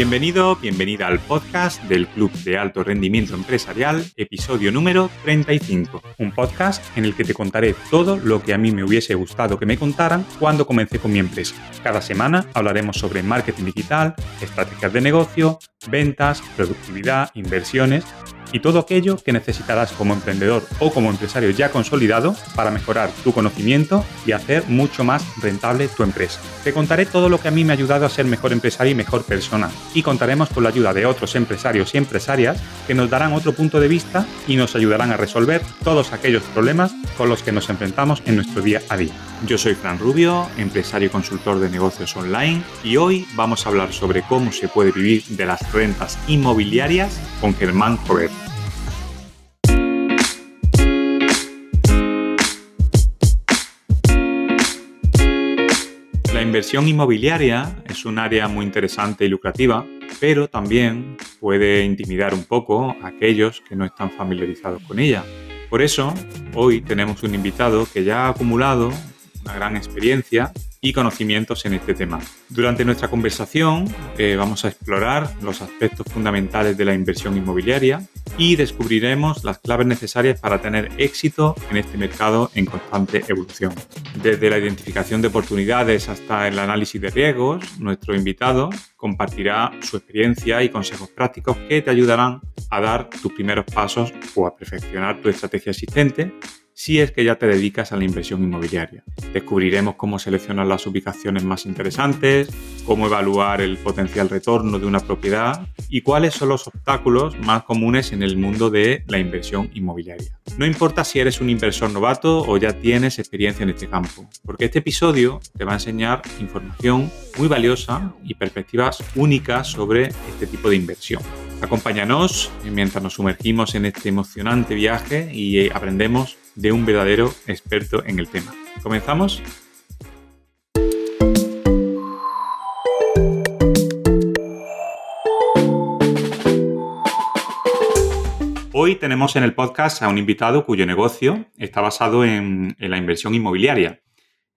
Bienvenido, bienvenida al podcast del Club de Alto Rendimiento Empresarial, episodio número 35. Un podcast en el que te contaré todo lo que a mí me hubiese gustado que me contaran cuando comencé con mi empresa. Cada semana hablaremos sobre marketing digital, estrategias de negocio, ventas, productividad, inversiones y todo aquello que necesitarás como emprendedor o como empresario ya consolidado para mejorar tu conocimiento y hacer mucho más rentable tu empresa. Te contaré todo lo que a mí me ha ayudado a ser mejor empresario y mejor persona y contaremos con la ayuda de otros empresarios y empresarias que nos darán otro punto de vista y nos ayudarán a resolver todos aquellos problemas con los que nos enfrentamos en nuestro día a día. Yo soy Fran Rubio, empresario y consultor de negocios online y hoy vamos a hablar sobre cómo se puede vivir de las rentas inmobiliarias con Germán Jover. Inversión inmobiliaria es un área muy interesante y lucrativa, pero también puede intimidar un poco a aquellos que no están familiarizados con ella. Por eso, hoy tenemos un invitado que ya ha acumulado una gran experiencia y conocimientos en este tema. Durante nuestra conversación eh, vamos a explorar los aspectos fundamentales de la inversión inmobiliaria y descubriremos las claves necesarias para tener éxito en este mercado en constante evolución. Desde la identificación de oportunidades hasta el análisis de riesgos, nuestro invitado compartirá su experiencia y consejos prácticos que te ayudarán a dar tus primeros pasos o a perfeccionar tu estrategia existente si es que ya te dedicas a la inversión inmobiliaria. Descubriremos cómo seleccionar las ubicaciones más interesantes, cómo evaluar el potencial retorno de una propiedad y cuáles son los obstáculos más comunes en el mundo de la inversión inmobiliaria. No importa si eres un inversor novato o ya tienes experiencia en este campo, porque este episodio te va a enseñar información muy valiosa y perspectivas únicas sobre este tipo de inversión. Acompáñanos mientras nos sumergimos en este emocionante viaje y aprendemos de un verdadero experto en el tema. ¿Comenzamos? Hoy tenemos en el podcast a un invitado cuyo negocio está basado en, la inversión inmobiliaria.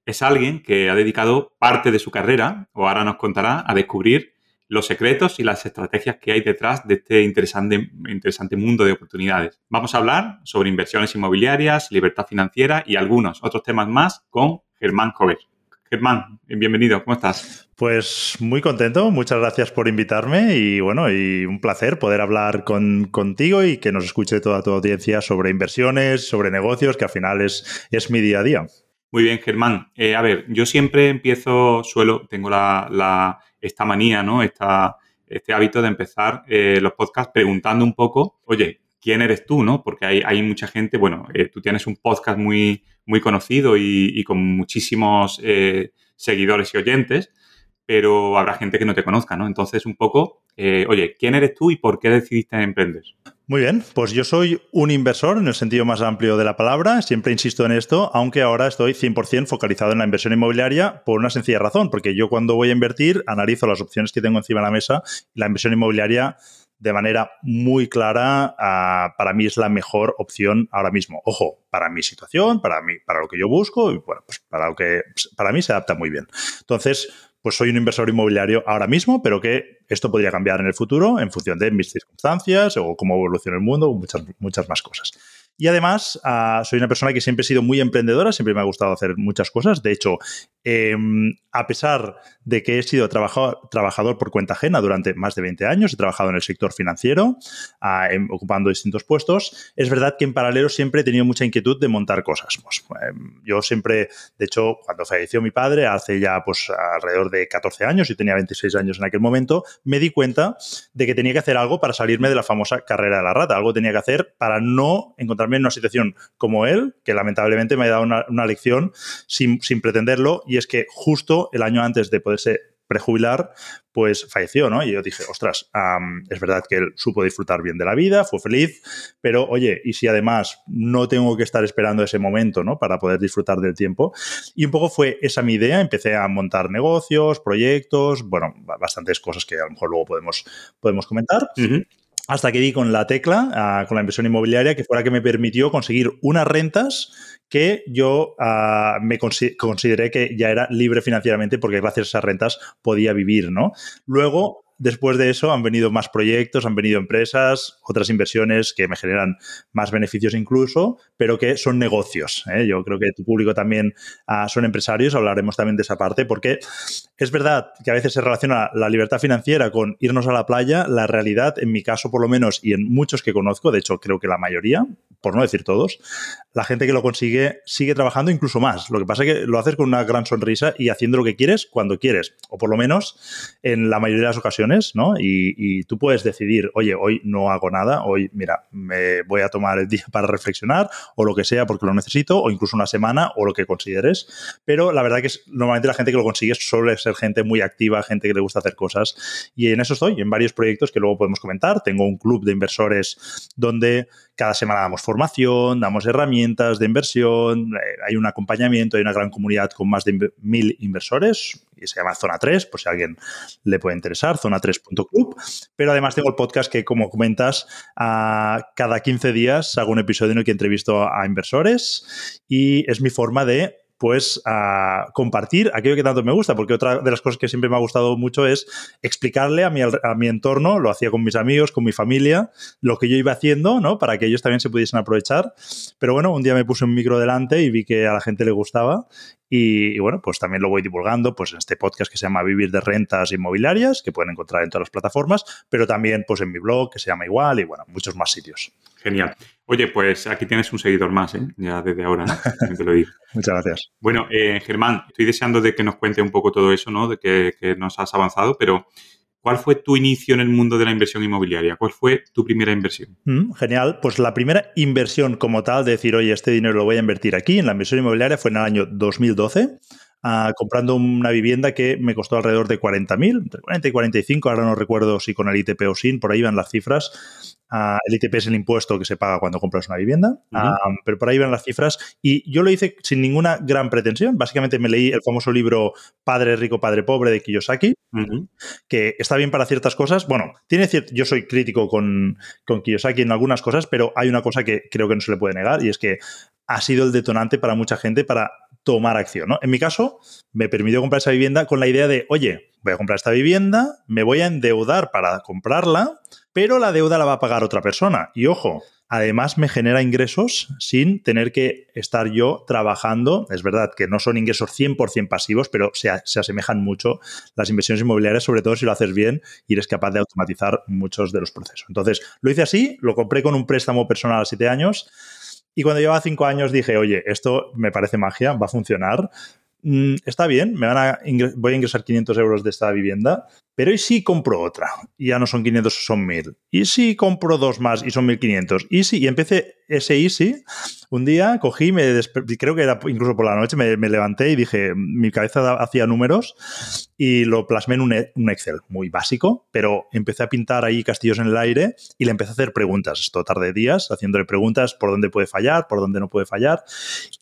Es alguien que ha dedicado parte de su carrera, o ahora nos contará, a descubrir los secretos y las estrategias que hay detrás de este interesante, interesante mundo de oportunidades. Vamos a hablar sobre inversiones inmobiliarias, libertad financiera y algunos otros temas más con Germán Cover. Germán, bienvenido, ¿cómo estás? Pues muy contento, muchas gracias por invitarme y bueno, y un placer poder hablar con, contigo y que nos escuche toda tu audiencia sobre inversiones, sobre negocios, que al final es, es mi día a día. Muy bien, Germán. Eh, a ver, yo siempre empiezo, suelo, tengo la, esta manía, ¿no? Esta, este hábito de empezar eh, los podcasts preguntando un poco, oye, ¿quién eres tú, no? Porque hay, mucha gente, bueno, eh, tú tienes un podcast muy, muy conocido y, con muchísimos seguidores y oyentes, pero habrá gente que no te conozca, ¿no? Entonces, un poco, oye, ¿quién eres tú y por qué decidiste emprender? Muy bien, pues yo soy un inversor en el sentido más amplio de la palabra, siempre insisto en esto, aunque ahora estoy 100% focalizado en la inversión inmobiliaria por una sencilla razón, porque yo cuando voy a invertir analizo las opciones que tengo encima de la mesa y la inversión inmobiliaria de manera muy clara ah, para mí es la mejor opción ahora mismo. Ojo, para mi situación, para mí, para lo que yo busco y bueno, pues para lo que para mí se adapta muy bien. Entonces, pues soy un inversor inmobiliario ahora mismo, pero que esto podría cambiar en el futuro en función de mis circunstancias o cómo evoluciona el mundo, muchas, muchas más cosas. Y además, uh, soy una persona que siempre he sido muy emprendedora, siempre me ha gustado hacer muchas cosas. De hecho, eh, a pesar de que he sido trabajador, por cuenta ajena durante más de 20 años, he trabajado en el sector financiero, uh, ocupando distintos puestos, es verdad que en paralelo siempre he tenido mucha inquietud de montar cosas. Pues, eh, yo siempre, de hecho, cuando falleció mi padre, hace ya pues, alrededor de 14 años, y tenía 26 años en aquel momento, me di cuenta de que tenía que hacer algo para salirme de la famosa carrera de la rata. Algo tenía que hacer para no encontrar en una situación como él, que lamentablemente me ha dado una, lección sin, sin, pretenderlo, y es que justo el año antes de poderse prejubilar, pues falleció, ¿no? Y yo dije, ostras, es verdad que él supo disfrutar bien de la vida, fue feliz, pero oye, ¿y si además no tengo que estar esperando ese momento, ¿no? Para poder disfrutar del tiempo. Y un poco fue esa mi idea, empecé a montar negocios, proyectos, bueno, bastantes cosas que a lo mejor luego podemos, podemos comentar hasta que di con la tecla, uh, con la inversión inmobiliaria, que fue la que me permitió conseguir unas rentas que yo uh, me consideré que ya era libre financieramente porque gracias a esas rentas podía vivir, ¿no? Luego después de eso han venido más proyectos, han venido empresas, otras inversiones que me generan más beneficios incluso, pero que son negocios. ¿eh? Yo creo que tu público también ah, son empresarios, hablaremos también de esa parte, porque es verdad que a veces se relaciona la libertad financiera con irnos a la playa. La realidad, en mi caso por lo menos, y en muchos que conozco, de hecho creo que la mayoría, por no decir todos, la gente que lo consigue sigue trabajando incluso más. Lo que pasa es que lo haces con una gran sonrisa y haciendo lo que quieres cuando quieres, o por lo menos en la mayoría de las ocasiones, ¿no? Y, tú puedes decidir, oye, hoy no hago nada, hoy, mira, me voy a tomar el día para reflexionar o lo que sea porque lo necesito, o incluso una semana o lo que consideres. Pero la verdad que es, normalmente la gente que lo consigue suele ser gente muy activa, gente que le gusta hacer cosas. Y en eso estoy, en varios proyectos que luego podemos comentar. Tengo un club de inversores donde cada semana damos formación, damos herramientas de inversión, eh, hay un acompañamiento, hay una gran comunidad con más de mil inversores y se llama Zona 3, por si a alguien le puede interesar, zona3.club. Pero además tengo el podcast que, como comentas, a cada 15 días hago un episodio en el que entrevisto a inversores y es mi forma de pues a compartir aquello que tanto me gusta, porque otra de las cosas que siempre me ha gustado mucho es explicarle a mi, a mi entorno, lo hacía con mis amigos, con mi familia, lo que yo iba haciendo, ¿no? Para que ellos también se pudiesen aprovechar. Pero bueno, un día me puse un micro delante y vi que a la gente le gustaba y, bueno, pues también lo voy divulgando pues en este podcast que se llama Vivir de Rentas Inmobiliarias, que pueden encontrar en todas las plataformas, pero también pues en mi blog que se llama igual y bueno, muchos más sitios. Genial. Oye, pues aquí tienes un seguidor más, ¿eh? ya desde ahora, ¿no? te lo digo. Muchas gracias. Bueno, eh, Germán, estoy deseando de que nos cuente un poco todo eso, ¿no? De que, que, nos has avanzado, pero ¿cuál fue tu inicio en el mundo de la inversión inmobiliaria? ¿Cuál fue tu primera inversión? Mm, genial. Pues la primera inversión como tal, de decir, oye, este dinero lo voy a invertir aquí en la inversión inmobiliaria, fue en el año 2012 uh, comprando una vivienda que me costó alrededor de 40.000, entre 40 y 45, ahora no recuerdo si con el ITP o sin, por ahí van las cifras. Uh, el ITP es el impuesto que se paga cuando compras una vivienda, uh -huh. uh, pero por ahí van las cifras. Y yo lo hice sin ninguna gran pretensión. Básicamente me leí el famoso libro Padre Rico, Padre Pobre de Kiyosaki, -huh. que está bien para ciertas cosas. Bueno, tiene cierto, yo soy crítico con, con Kiyosaki en algunas cosas, pero hay una cosa que creo que no se le puede negar y es que ha sido el detonante para mucha gente para tomar acción. ¿no? En mi caso, me permitió comprar esa vivienda con la idea de, oye, voy a comprar esta vivienda, me voy a endeudar para comprarla, pero la deuda la va a pagar otra persona. Y ojo, además me genera ingresos sin tener que estar yo trabajando. Es verdad que no son ingresos 100% pasivos, pero se, se, asemejan mucho las inversiones inmobiliarias, sobre todo si lo haces bien y eres capaz de automatizar muchos de los procesos. Entonces, lo hice así, lo compré con un préstamo personal a siete años y cuando llevaba cinco años dije, oye, esto me parece magia, va a funcionar. Mm, está bien, me van a voy a ingresar 500 euros de esta vivienda, pero ¿y si compro otra? Y ya no son 500, son 1000. ¿Y si compro dos más y son 1500? ¿Y si? Y empecé ese easy. Un día cogí, me creo que era incluso por la noche, me, levanté y dije, mi cabeza hacía números y lo plasmé en un, un, Excel muy básico, pero empecé a pintar ahí castillos en el aire y le empecé a hacer preguntas. Esto tarde días, haciéndole preguntas por dónde puede fallar, por dónde no puede fallar.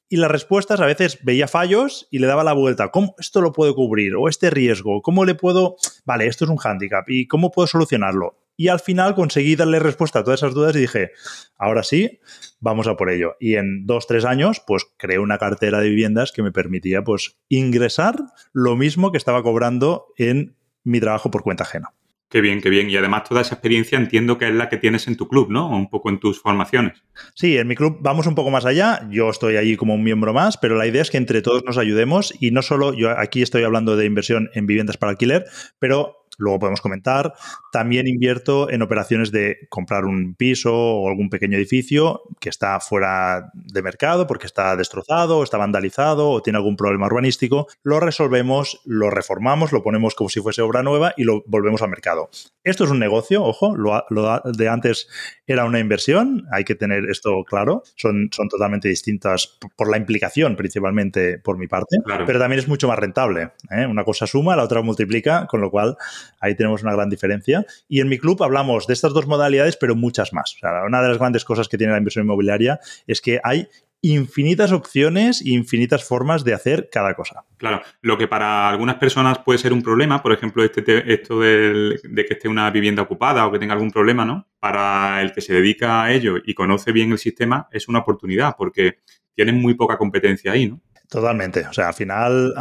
Y las respuestas a veces veía fallos y le daba la vuelta. ¿Cómo esto lo puedo cubrir? ¿O este riesgo? ¿Cómo le puedo...? Vale, esto es un hándicap. ¿Y cómo puedo solucionarlo? Y al final conseguí darle respuesta a todas esas dudas y dije, ahora sí, vamos a por ello. Y en dos, tres años, pues creé una cartera de viviendas que me permitía pues ingresar lo mismo que estaba cobrando en mi trabajo por cuenta ajena. Qué bien, qué bien. Y además toda esa experiencia entiendo que es la que tienes en tu club, ¿no? Un poco en tus formaciones. Sí, en mi club vamos un poco más allá. Yo estoy allí como un miembro más, pero la idea es que entre todos nos ayudemos y no solo, yo aquí estoy hablando de inversión en viviendas para alquiler, pero luego podemos comentar. También invierto en operaciones de comprar un piso o algún pequeño edificio que está fuera de mercado porque está destrozado, está vandalizado o tiene algún problema urbanístico. Lo resolvemos, lo reformamos, lo ponemos como si fuese obra nueva y lo volvemos al mercado. Esto es un negocio, ojo, lo, lo de antes era una inversión, hay que tener esto claro. Son, son totalmente distintas por la implicación, principalmente por mi parte, claro. pero también es mucho más rentable. ¿eh? Una cosa suma, la otra multiplica, con lo cual Ahí tenemos una gran diferencia. Y en mi club hablamos de estas dos modalidades, pero muchas más. O sea, una de las grandes cosas que tiene la inversión inmobiliaria es que hay infinitas opciones e infinitas formas de hacer cada cosa. Claro, lo que para algunas personas puede ser un problema, por ejemplo, este, esto del, de que esté una vivienda ocupada o que tenga algún problema, ¿no? Para el que se dedica a ello y conoce bien el sistema, es una oportunidad porque tienen muy poca competencia ahí, ¿no? Totalmente. O sea, al final,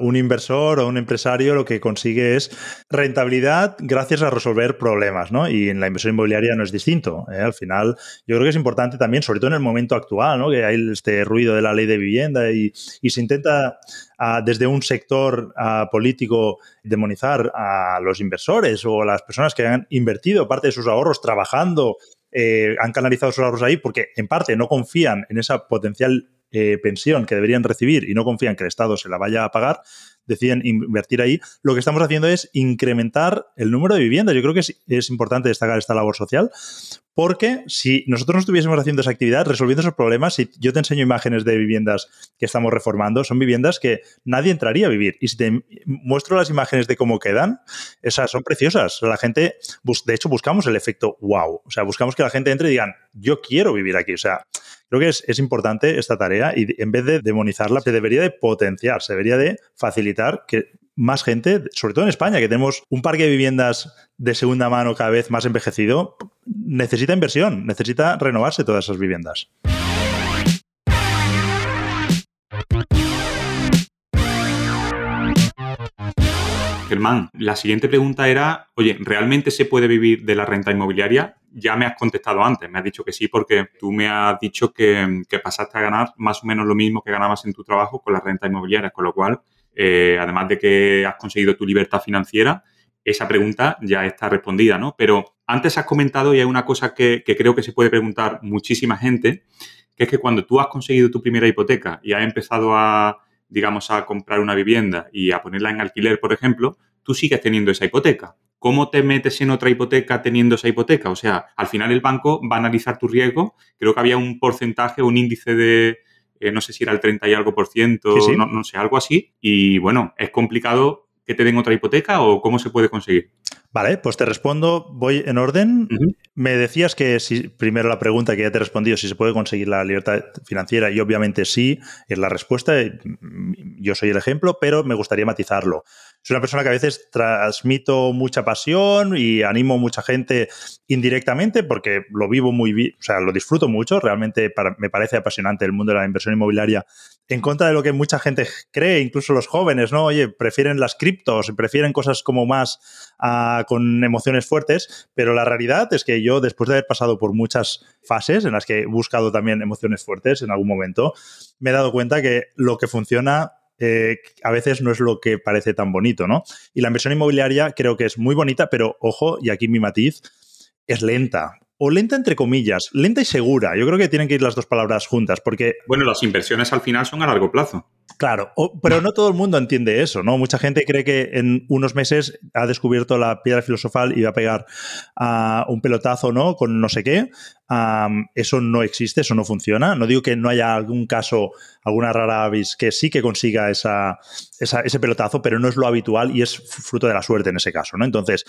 un inversor o un empresario lo que consigue es rentabilidad gracias a resolver problemas, ¿no? Y en la inversión inmobiliaria no es distinto. ¿eh? Al final, yo creo que es importante también, sobre todo en el momento actual, ¿no? Que hay este ruido de la ley de vivienda y, se intenta desde un sector político demonizar a los inversores o a las personas que han invertido parte de sus ahorros trabajando, eh, han canalizado sus ahorros ahí porque en parte no confían en esa potencial eh, pensión que deberían recibir y no confían que el Estado se la vaya a pagar, deciden invertir ahí, lo que estamos haciendo es incrementar el número de viviendas. Yo creo que es, importante destacar esta labor social, porque si nosotros no estuviésemos haciendo esa actividad, resolviendo esos problemas, si yo te enseño imágenes de viviendas que estamos reformando, son viviendas que nadie entraría a vivir. Y si te muestro las imágenes de cómo quedan, esas son preciosas. La gente, de hecho, buscamos el efecto wow. O sea, buscamos que la gente entre y digan, yo quiero vivir aquí. O sea, Creo que es, importante esta tarea y en vez de demonizarla, se debería de potenciar, se debería de facilitar que más gente, sobre todo en España, que tenemos un parque de viviendas de segunda mano cada vez más envejecido, necesita inversión, necesita renovarse todas esas viviendas. Germán, la siguiente pregunta era, oye, ¿realmente se puede vivir de la renta inmobiliaria? Ya me has contestado antes, me has dicho que sí porque tú me has dicho que, pasaste a ganar más o menos lo mismo que ganabas en tu trabajo con la renta inmobiliaria, con lo cual, eh, además de que has conseguido tu libertad financiera, esa pregunta ya está respondida, ¿no? Pero antes has comentado y hay una cosa que, que creo que se puede preguntar muchísima gente, que es que cuando tú has conseguido tu primera hipoteca y has empezado a digamos, a comprar una vivienda y a ponerla en alquiler, por ejemplo, tú sigues teniendo esa hipoteca. ¿Cómo te metes en otra hipoteca teniendo esa hipoteca? O sea, al final el banco va a analizar tu riesgo. Creo que había un porcentaje, un índice de, eh, no sé si era el 30 y algo por ciento, No, no sé, algo así. Y bueno, es complicado que te den otra hipoteca o cómo se puede conseguir. Vale, pues te respondo, voy en orden. Me decías que si, primero la pregunta que ya te he respondido, si se puede conseguir la libertad financiera, y obviamente sí, es la respuesta. Yo soy el ejemplo, pero me gustaría matizarlo. Soy una persona que a veces transmito mucha pasión y animo a mucha gente indirectamente porque lo vivo muy bien, o sea, lo disfruto mucho. Realmente me parece apasionante el mundo de la inversión inmobiliaria en contra de lo que mucha gente cree, incluso los jóvenes, ¿no? Oye, prefieren las criptos, prefieren cosas como más ah, con emociones fuertes, pero la realidad es que yo, después de haber pasado por muchas fases en las que he buscado también emociones fuertes en algún momento, me he dado cuenta que lo que funciona eh, a veces no es lo que parece tan bonito, ¿no? Y la inversión inmobiliaria creo que es muy bonita, pero ojo, y aquí mi matiz, es lenta o lenta entre comillas, lenta y segura. Yo creo que tienen que ir las dos palabras juntas, porque... Bueno, las inversiones al final son a largo plazo. Claro, pero no todo el mundo entiende eso, ¿no? Mucha gente cree que en unos meses ha descubierto la piedra filosofal y va a pegar a un pelotazo, ¿no? Con no sé qué. eso no existe, eso no funciona. No digo que no haya algún caso, alguna rara avis que sí que consiga esa, ese pelotazo, pero no es lo habitual y es fruto de la suerte en ese caso, ¿no? Entonces,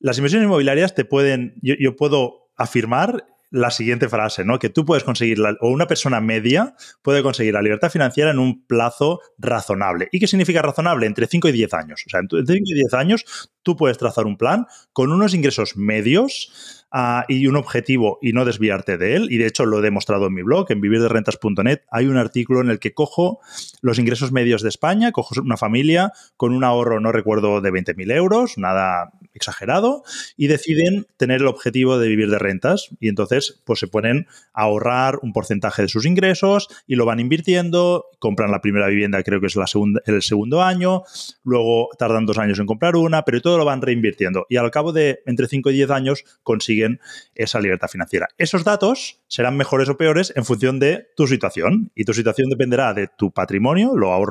las inversiones inmobiliarias te pueden, yo puedo afirmar la siguiente frase, ¿no? Que tú puedes conseguir, o una persona media puede conseguir la libertad financiera en un plazo razonable. ¿Y qué significa razonable? Entre 5 y 10 años. O sea, entre 5 y 10 años tú puedes trazar un plan con unos ingresos medios Ah, y un objetivo y no desviarte de él. Y de hecho lo he demostrado en mi blog, en vivirderrentas.net. Hay un artículo en el que cojo los ingresos medios de España, cojo una familia con un ahorro, no recuerdo, de 20.000 euros, nada exagerado, y deciden tener el objetivo de vivir de rentas. Y entonces, pues se ponen a ahorrar un porcentaje de sus ingresos y lo van invirtiendo, compran la primera vivienda, creo que es la segunda, el segundo año, luego tardan dos años en comprar una, pero todo lo van reinvirtiendo. Y al cabo de entre 5 y 10 años consiguen esa libertad financiera. Esos datos serán mejores o peores en función de tu situación y tu situación dependerá de tu patrimonio, lo,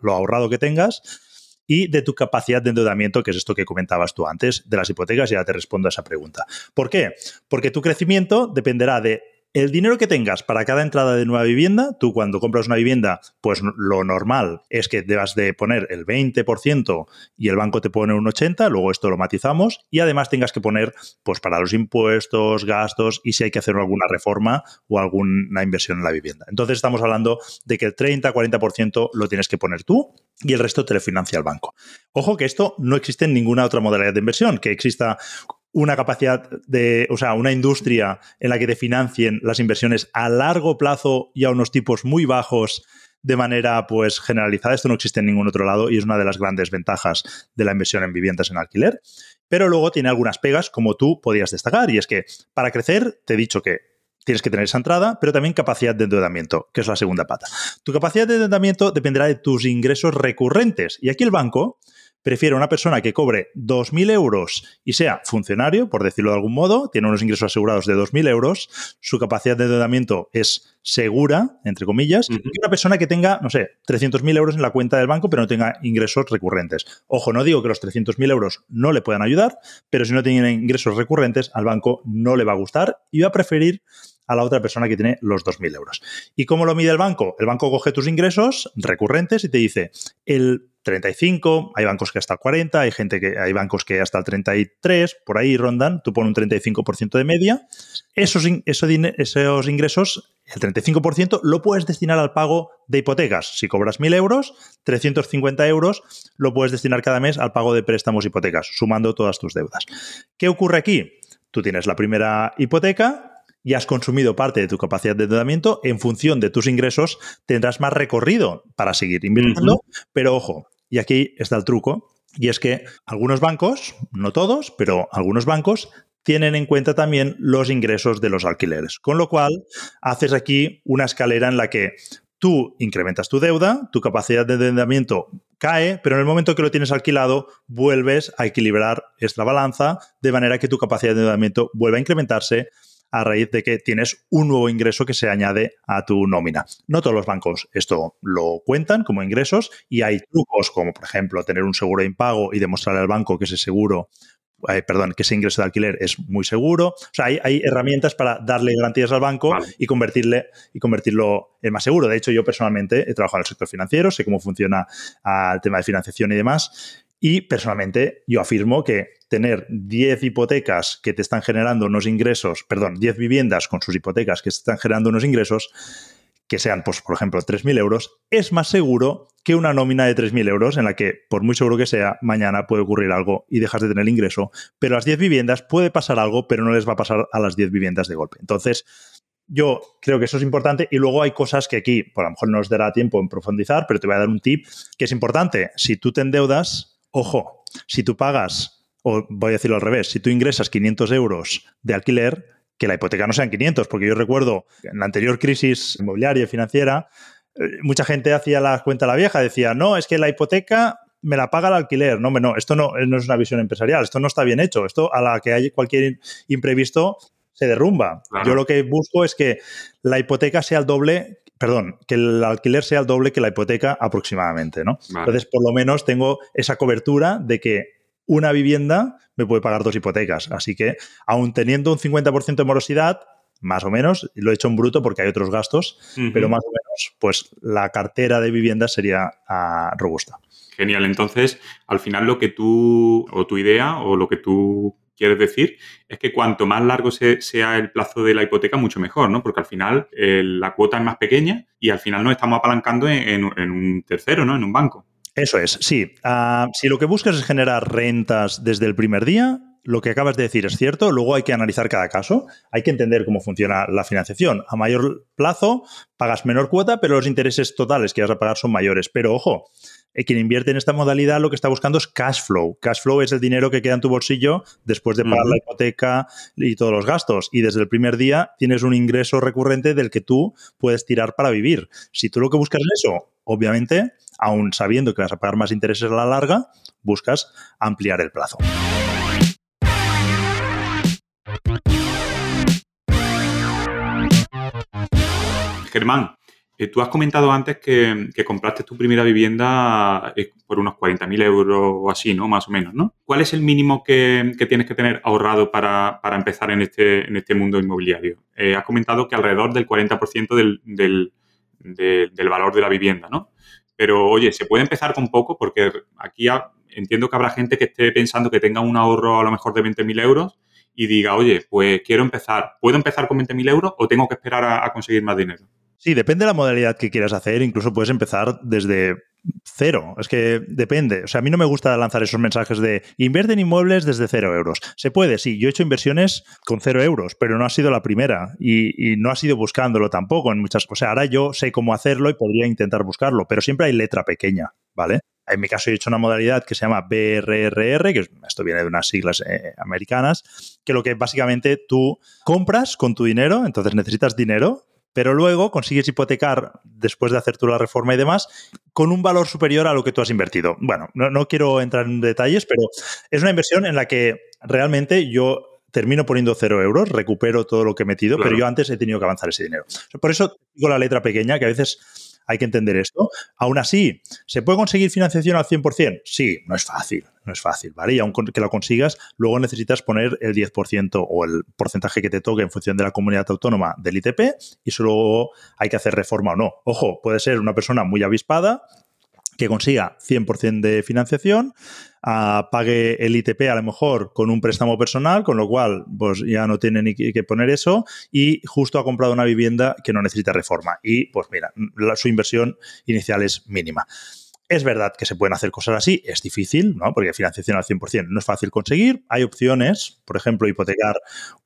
lo ahorrado que tengas y de tu capacidad de endeudamiento, que es esto que comentabas tú antes de las hipotecas, y ya te respondo a esa pregunta. ¿Por qué? Porque tu crecimiento dependerá de el dinero que tengas para cada entrada de nueva vivienda, tú cuando compras una vivienda, pues lo normal es que debas de poner el 20% y el banco te pone un 80%, luego esto lo matizamos y además tengas que poner pues para los impuestos, gastos y si hay que hacer alguna reforma o alguna inversión en la vivienda. Entonces estamos hablando de que el 30-40% lo tienes que poner tú y el resto te lo financia el banco. Ojo que esto no existe en ninguna otra modalidad de inversión, que exista una capacidad de, o sea, una industria en la que te financien las inversiones a largo plazo y a unos tipos muy bajos de manera pues generalizada. Esto no existe en ningún otro lado y es una de las grandes ventajas de la inversión en viviendas en alquiler. Pero luego tiene algunas pegas como tú podías destacar y es que para crecer te he dicho que tienes que tener esa entrada, pero también capacidad de endeudamiento, que es la segunda pata. Tu capacidad de endeudamiento dependerá de tus ingresos recurrentes y aquí el banco prefiere una persona que cobre 2.000 euros y sea funcionario, por decirlo de algún modo, tiene unos ingresos asegurados de 2.000 euros, su capacidad de endeudamiento es segura, entre comillas, y una persona que tenga, no sé, 300.000 euros en la cuenta del banco, pero no tenga ingresos recurrentes. Ojo, no digo que los 300.000 euros no le puedan ayudar, pero si no tiene ingresos recurrentes, al banco no le va a gustar y va a preferir a la otra persona que tiene los 2.000 euros. ¿Y cómo lo mide el banco? El banco coge tus ingresos recurrentes y te dice, el 35, hay bancos que hasta el 40, hay gente que hay bancos que hasta el 33, por ahí rondan, tú pones un 35% de media, esos, esos ingresos, el 35% lo puedes destinar al pago de hipotecas. Si cobras 1.000 euros, 350 euros lo puedes destinar cada mes al pago de préstamos hipotecas, sumando todas tus deudas. ¿Qué ocurre aquí? Tú tienes la primera hipoteca, y has consumido parte de tu capacidad de endeudamiento, en función de tus ingresos tendrás más recorrido para seguir invirtiendo. Pero ojo, y aquí está el truco, y es que algunos bancos, no todos, pero algunos bancos tienen en cuenta también los ingresos de los alquileres. Con lo cual, haces aquí una escalera en la que tú incrementas tu deuda, tu capacidad de endeudamiento cae, pero en el momento que lo tienes alquilado, vuelves a equilibrar esta balanza, de manera que tu capacidad de endeudamiento vuelve a incrementarse a raíz de que tienes un nuevo ingreso que se añade a tu nómina. No todos los bancos esto lo cuentan como ingresos y hay trucos como, por ejemplo, tener un seguro de impago y demostrar al banco que ese seguro eh, perdón, que ese ingreso de alquiler es muy seguro. O sea, hay, herramientas para darle garantías al banco y, convertirle, y convertirlo en más seguro. De hecho, yo personalmente he trabajado en el sector financiero, sé cómo funciona ah, el tema de financiación y demás. Y personalmente yo afirmo que tener 10 hipotecas que te están generando unos ingresos, perdón, 10 viviendas con sus hipotecas que están generando unos ingresos, que sean, pues, por ejemplo, 3.000 euros, es más seguro que una nómina de 3.000 euros en la que, por muy seguro que sea, mañana puede ocurrir algo y dejas de tener ingreso. Pero las 10 viviendas puede pasar algo, pero no les va a pasar a las 10 viviendas de golpe. Entonces, yo creo que eso es importante y luego hay cosas que aquí, por lo mejor no nos dará tiempo en profundizar, pero te voy a dar un tip que es importante. Si tú te endeudas, ojo, si tú pagas, o voy a decirlo al revés, si tú ingresas 500 euros de alquiler, que la hipoteca no sean 500, porque yo recuerdo en la anterior crisis inmobiliaria y financiera, eh, mucha gente hacía la cuenta la vieja, decía, no, es que la hipoteca me la paga el alquiler. No, no, esto no, no es una visión empresarial, esto no está bien hecho. Esto a la que hay cualquier imprevisto se derrumba. Yo lo que busco es que la hipoteca sea el doble, perdón, que el alquiler sea el doble que la hipoteca aproximadamente, ¿no? Entonces, por lo menos tengo esa cobertura de que una vivienda me puede pagar dos hipotecas. Así que, aún teniendo un 50% de morosidad, más o menos, lo he hecho en bruto porque hay otros gastos, pero más o menos, pues la cartera de viviendas sería ah, robusta. Genial. Entonces, al final lo que tú, o tu idea, o lo que tú quieres decir, es que cuanto más largo sea el plazo de la hipoteca, mucho mejor, ¿no? Porque al final eh, la cuota es más pequeña y al final nos estamos apalancando en, un tercero, ¿no? En un banco. Eso es, sí. Ah, si lo que buscas es generar rentas desde el primer día, lo que acabas de decir es cierto, luego hay que analizar cada caso, hay que entender cómo funciona la financiación. A mayor plazo pagas menor cuota, pero los intereses totales que vas a pagar son mayores. Pero ojo, eh, quien invierte en esta modalidad lo que está buscando es cash flow. Cash flow es el dinero que queda en tu bolsillo después de pagar la hipoteca y todos los gastos. Y desde el primer día tienes un ingreso recurrente del que tú puedes tirar para vivir. Si tú lo que buscas es eso, obviamente, aún sabiendo que vas a pagar más intereses a la larga, buscas ampliar el plazo. Germán, eh, tú has comentado antes que, compraste tu primera vivienda eh, por unos 40.000 euros o así, ¿no? Más o menos, ¿no? ¿Cuál es el mínimo que, tienes que tener ahorrado para, empezar en este, en este mundo inmobiliario? Eh, has comentado que alrededor del 40% del, del, valor de la vivienda, ¿no? Pero, oye, ¿se puede empezar con poco? Porque aquí entiendo que habrá gente que esté pensando que tenga un ahorro a lo mejor de 20.000 euros y diga, oye, pues quiero empezar, ¿puedo empezar con 20.000 euros o tengo que esperar a, conseguir más dinero? Sí, depende de la modalidad que quieras hacer. Incluso puedes empezar desde cero. Es que depende. O sea, a mí no me gusta lanzar esos mensajes de invierte en inmuebles desde cero euros. Se puede, sí. Yo he hecho inversiones con cero euros, pero no ha sido la primera y, no ha sido buscándolo tampoco en muchas cosas. ahora yo sé cómo hacerlo y podría intentar buscarlo, pero siempre hay letra pequeña, ¿vale? En mi caso he hecho una modalidad que se llama BRRR, que esto viene de unas siglas eh, americanas, que lo que básicamente tú compras con tu dinero, entonces necesitas dinero, pero luego consigues hipotecar, después de hacer tú la reforma y demás, con un valor superior a lo que tú has invertido. Bueno, no, quiero entrar en detalles, pero es una inversión en la que realmente yo termino poniendo cero euros, recupero todo lo que he metido, pero yo antes he tenido que avanzar ese dinero. Por eso digo la letra pequeña, que a veces hay que entender esto. Aún así, ¿se puede conseguir financiación al 100%? Sí, no es fácil, no es fácil, ¿vale? Y aunque lo consigas, luego necesitas poner el 10% o el porcentaje que te toque en función de la comunidad autónoma del ITP y solo hay que hacer reforma o no. Ojo, puede ser una persona muy avispada que consiga 100% de financiación, pague el ITP a lo mejor con un préstamo personal, con lo cual pues ya no tiene ni que poner eso y justo ha comprado una vivienda que no necesita reforma y pues mira, su inversión inicial es mínima. Es verdad que se pueden hacer cosas así, es difícil, ¿no? Porque financiación al 100% no es fácil conseguir. Hay opciones, por ejemplo, hipotecar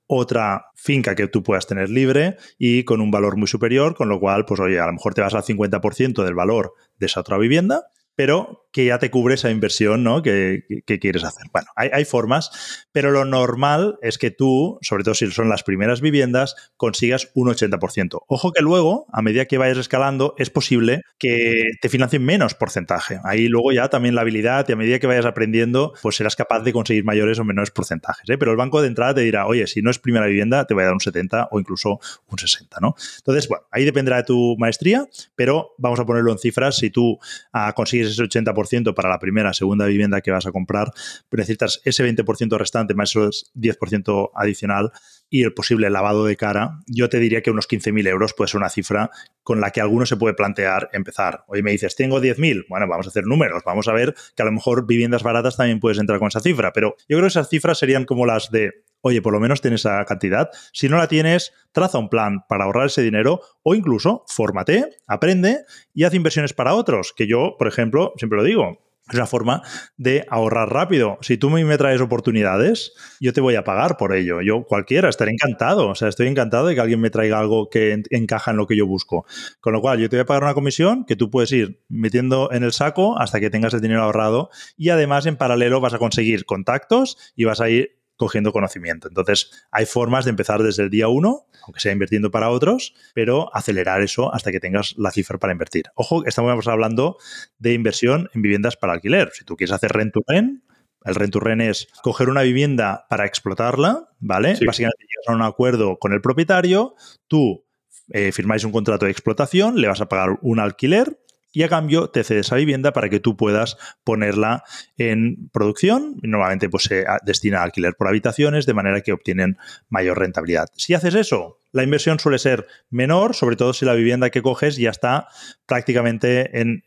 otra finca que tú puedas tener libre y con un valor muy superior, con lo cual, pues oye, a lo mejor te vas al 50% del valor de esa otra vivienda pero que ya te cubre esa inversión ¿no? que, quieres hacer. Bueno, hay, formas, pero lo normal es que tú, sobre todo si son las primeras viviendas, consigas un 80%. Ojo que luego, a medida que vayas escalando, es posible que te financien menos porcentaje. Ahí luego ya también la habilidad y a medida que vayas aprendiendo, pues serás capaz de conseguir mayores o menores porcentajes. ¿eh? Pero el banco de entrada te dirá, oye, si no es primera vivienda, te voy a dar un 70 o incluso un 60, ¿no? Entonces, bueno, ahí dependerá de tu maestría, pero vamos a ponerlo en cifras. Si tú uh, consigues ese 80% para la primera, segunda vivienda que vas a comprar, necesitas ese 20% restante más ese 10% adicional y el posible lavado de cara, yo te diría que unos 15.000 euros puede ser una cifra con la que alguno se puede plantear empezar. Hoy me dices, tengo 10.000, bueno, vamos a hacer números, vamos a ver que a lo mejor viviendas baratas también puedes entrar con esa cifra, pero yo creo que esas cifras serían como las de oye, por lo menos tienes esa cantidad. Si no la tienes, traza un plan para ahorrar ese dinero o incluso fórmate, aprende y haz inversiones para otros, que yo, por ejemplo, siempre lo digo, es una forma de ahorrar rápido. Si tú me traes oportunidades, yo te voy a pagar por ello. Yo cualquiera, estaré encantado. O sea, estoy encantado de que alguien me traiga algo que encaja en lo que yo busco. Con lo cual, yo te voy a pagar una comisión que tú puedes ir metiendo en el saco hasta que tengas el dinero ahorrado y además en paralelo vas a conseguir contactos y vas a ir cogiendo conocimiento. Entonces, hay formas de empezar desde el día uno, aunque sea invirtiendo para otros, pero acelerar eso hasta que tengas la cifra para invertir. Ojo, estamos hablando de inversión en viviendas para alquiler. Si tú quieres hacer rent to rent, el rent to rent es coger una vivienda para explotarla, ¿vale? Básicamente llegas a un acuerdo con el propietario, tú eh, firmáis un contrato de explotación, le vas a pagar un alquiler y a cambio te cede esa vivienda para que tú puedas ponerla en producción. Normalmente pues, se destina a alquiler por habitaciones de manera que obtienen mayor rentabilidad. Si haces eso, la inversión suele ser menor, sobre todo si la vivienda que coges ya está prácticamente en,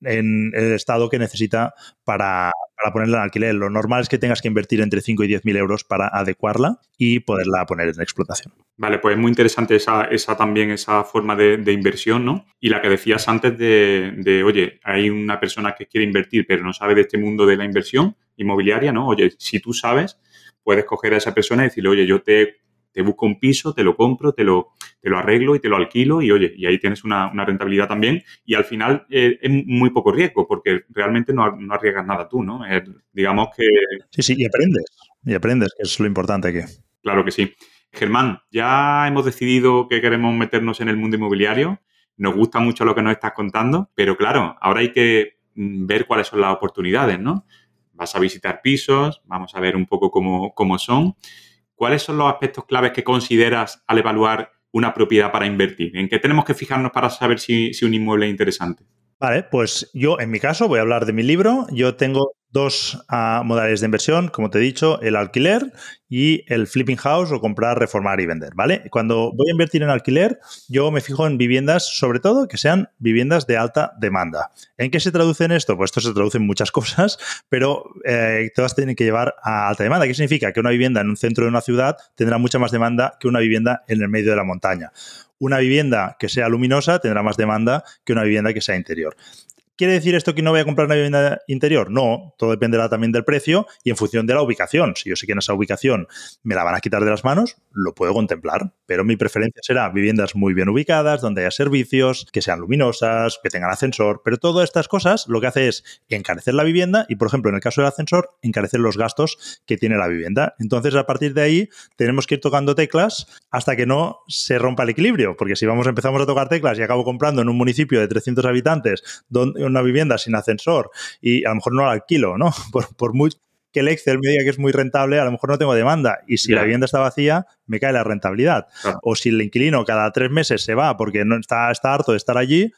en el estado que necesita para, para, ponerla en alquiler. Lo normal es que tengas que invertir entre 5 y 10 mil euros para adecuarla y poderla poner en explotación. Vale, pues es muy interesante esa, esa también, esa forma de, inversión, ¿no? Y la que decías antes de, de, oye, hay una persona que quiere invertir pero no sabe de este mundo de la inversión inmobiliaria, ¿no? Oye, si tú sabes, puedes coger a esa persona y decirle, oye, yo te te busco un piso, te lo compro, te lo, te lo arreglo y te lo alquilo y oye, y ahí tienes una, rentabilidad también y al final eh, es muy poco riesgo porque realmente no, arriesgas nada tú, ¿no? digamos que... Sí, sí, y aprendes, y aprendes, que es lo importante aquí. Claro que sí. Germán, ya hemos decidido que queremos meternos en el mundo inmobiliario, nos gusta mucho lo que nos estás contando, pero claro, ahora hay que mm, ver cuáles son las oportunidades, ¿no? Vas a visitar pisos, vamos a ver un poco cómo, cómo son. ¿Cuáles son los aspectos claves que consideras al evaluar una propiedad para invertir? ¿En qué tenemos que fijarnos para saber si, un inmueble es interesante? Vale, pues yo en mi caso voy a hablar de mi libro. Yo tengo dos uh, de inversión, como te he dicho, el alquiler y el flipping house o comprar, reformar y vender, ¿vale? Cuando voy a invertir en alquiler, yo me fijo en viviendas, sobre todo que sean viviendas de alta demanda. ¿En qué se traduce en esto? Pues esto se traduce en muchas cosas, pero eh, todas tienen que llevar a alta demanda. ¿Qué significa? Que una vivienda en un centro de una ciudad tendrá mucha más demanda que una vivienda en el medio de la montaña. Una vivienda que sea luminosa tendrá más demanda que una vivienda que sea interior ¿Quiere decir esto que no voy a comprar una vivienda interior? No, todo dependerá también del precio y en función de la ubicación. Si yo sé que en esa ubicación me la van a quitar de las manos, lo puedo contemplar, pero mi preferencia será viviendas muy bien ubicadas, donde haya servicios, que sean luminosas, que tengan ascensor, pero todas estas cosas lo que hace es encarecer la vivienda y, por ejemplo, en el caso del ascensor, encarecer los gastos que tiene la vivienda. Entonces, a partir de ahí, tenemos que ir tocando teclas hasta que no se rompa el equilibrio, porque si vamos empezamos a tocar teclas y acabo comprando en un municipio de 300 habitantes donde una vivienda sin ascensor y a lo mejor no la alquilo, ¿no? Por, por muy que el Excel me diga que es muy rentable, a lo mejor no tengo demanda. Y si la vivienda está vacía, me cae la rentabilidad. O si el inquilino cada tres meses se va porque no está, está harto de estar allí,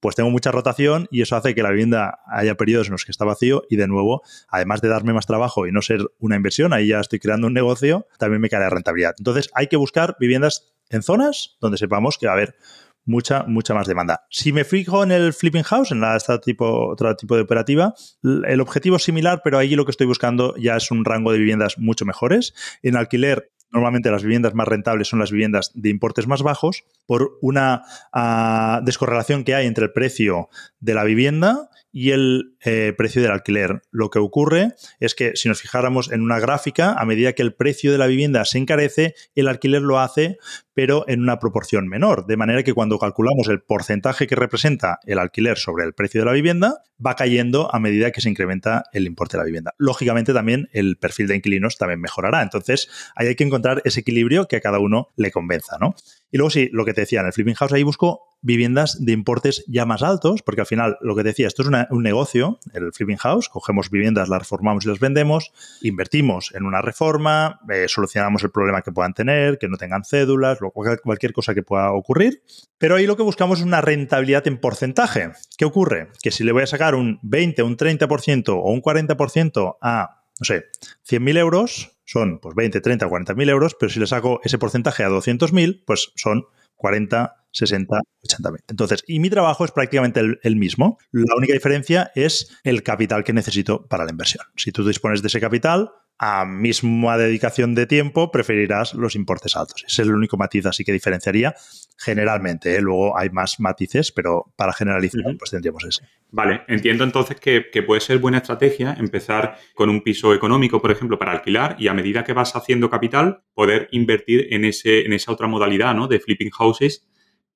pues tengo mucha rotación y eso hace que la vivienda haya periodos en los que está vacío y de nuevo, además de darme más trabajo y no ser una inversión, ahí ya estoy creando un negocio, también me cae la rentabilidad. Entonces hay que buscar viviendas en zonas donde sepamos que va a haber mucha, mucha más demanda. Si me fijo en el flipping house, en la, este tipo, tipo de operativa, el objetivo es similar, pero ahí lo que estoy buscando ya es un rango de viviendas mucho mejores. En alquiler normalmente las viviendas más rentables son las viviendas de importes más bajos por una uh, descorrelación que hay entre el precio de la vivienda y el eh, precio del alquiler. Lo que ocurre es que si nos fijáramos en una gráfica, a medida que el precio de la vivienda se encarece, el alquiler lo hace, pero en una proporción menor. De manera que cuando calculamos el porcentaje que representa el alquiler sobre el precio de la vivienda, va cayendo a medida que se incrementa el importe de la vivienda. Lógicamente también el perfil de inquilinos también mejorará. Entonces, ahí hay que encontrar ese equilibrio que a cada uno le convenza, ¿no? Y luego sí, lo que te decía, en el flipping house ahí busco viviendas de importes ya más altos, porque al final, lo que decía, esto es un negocio, el flipping house, cogemos viviendas, las reformamos y las vendemos, invertimos en una reforma, eh, solucionamos el problema que puedan tener, que no tengan cédulas, cualquier cosa que pueda ocurrir, pero ahí lo que buscamos es una rentabilidad en porcentaje. ¿Qué ocurre? Que si le voy a sacar un 20, un 30% o un 40% a no sé, 100.000 euros son pues 20, 30, 40.000 euros, pero si le saco ese porcentaje a 200.000, pues son 40, 60, 80 Entonces, y mi trabajo es prácticamente el, mismo. La única diferencia es el capital que necesito para la inversión. Si tú dispones de ese capital, a misma dedicación de tiempo, preferirás los importes altos. Ese es el único matiz así que diferenciaría generalmente. ¿eh? Luego hay más matices, pero para generalizar, pues tendríamos ese. Vale, entiendo entonces que, puede ser buena estrategia empezar con un piso económico, por ejemplo, para alquilar y a medida que vas haciendo capital, poder invertir en, ese, en esa otra modalidad ¿no? de flipping houses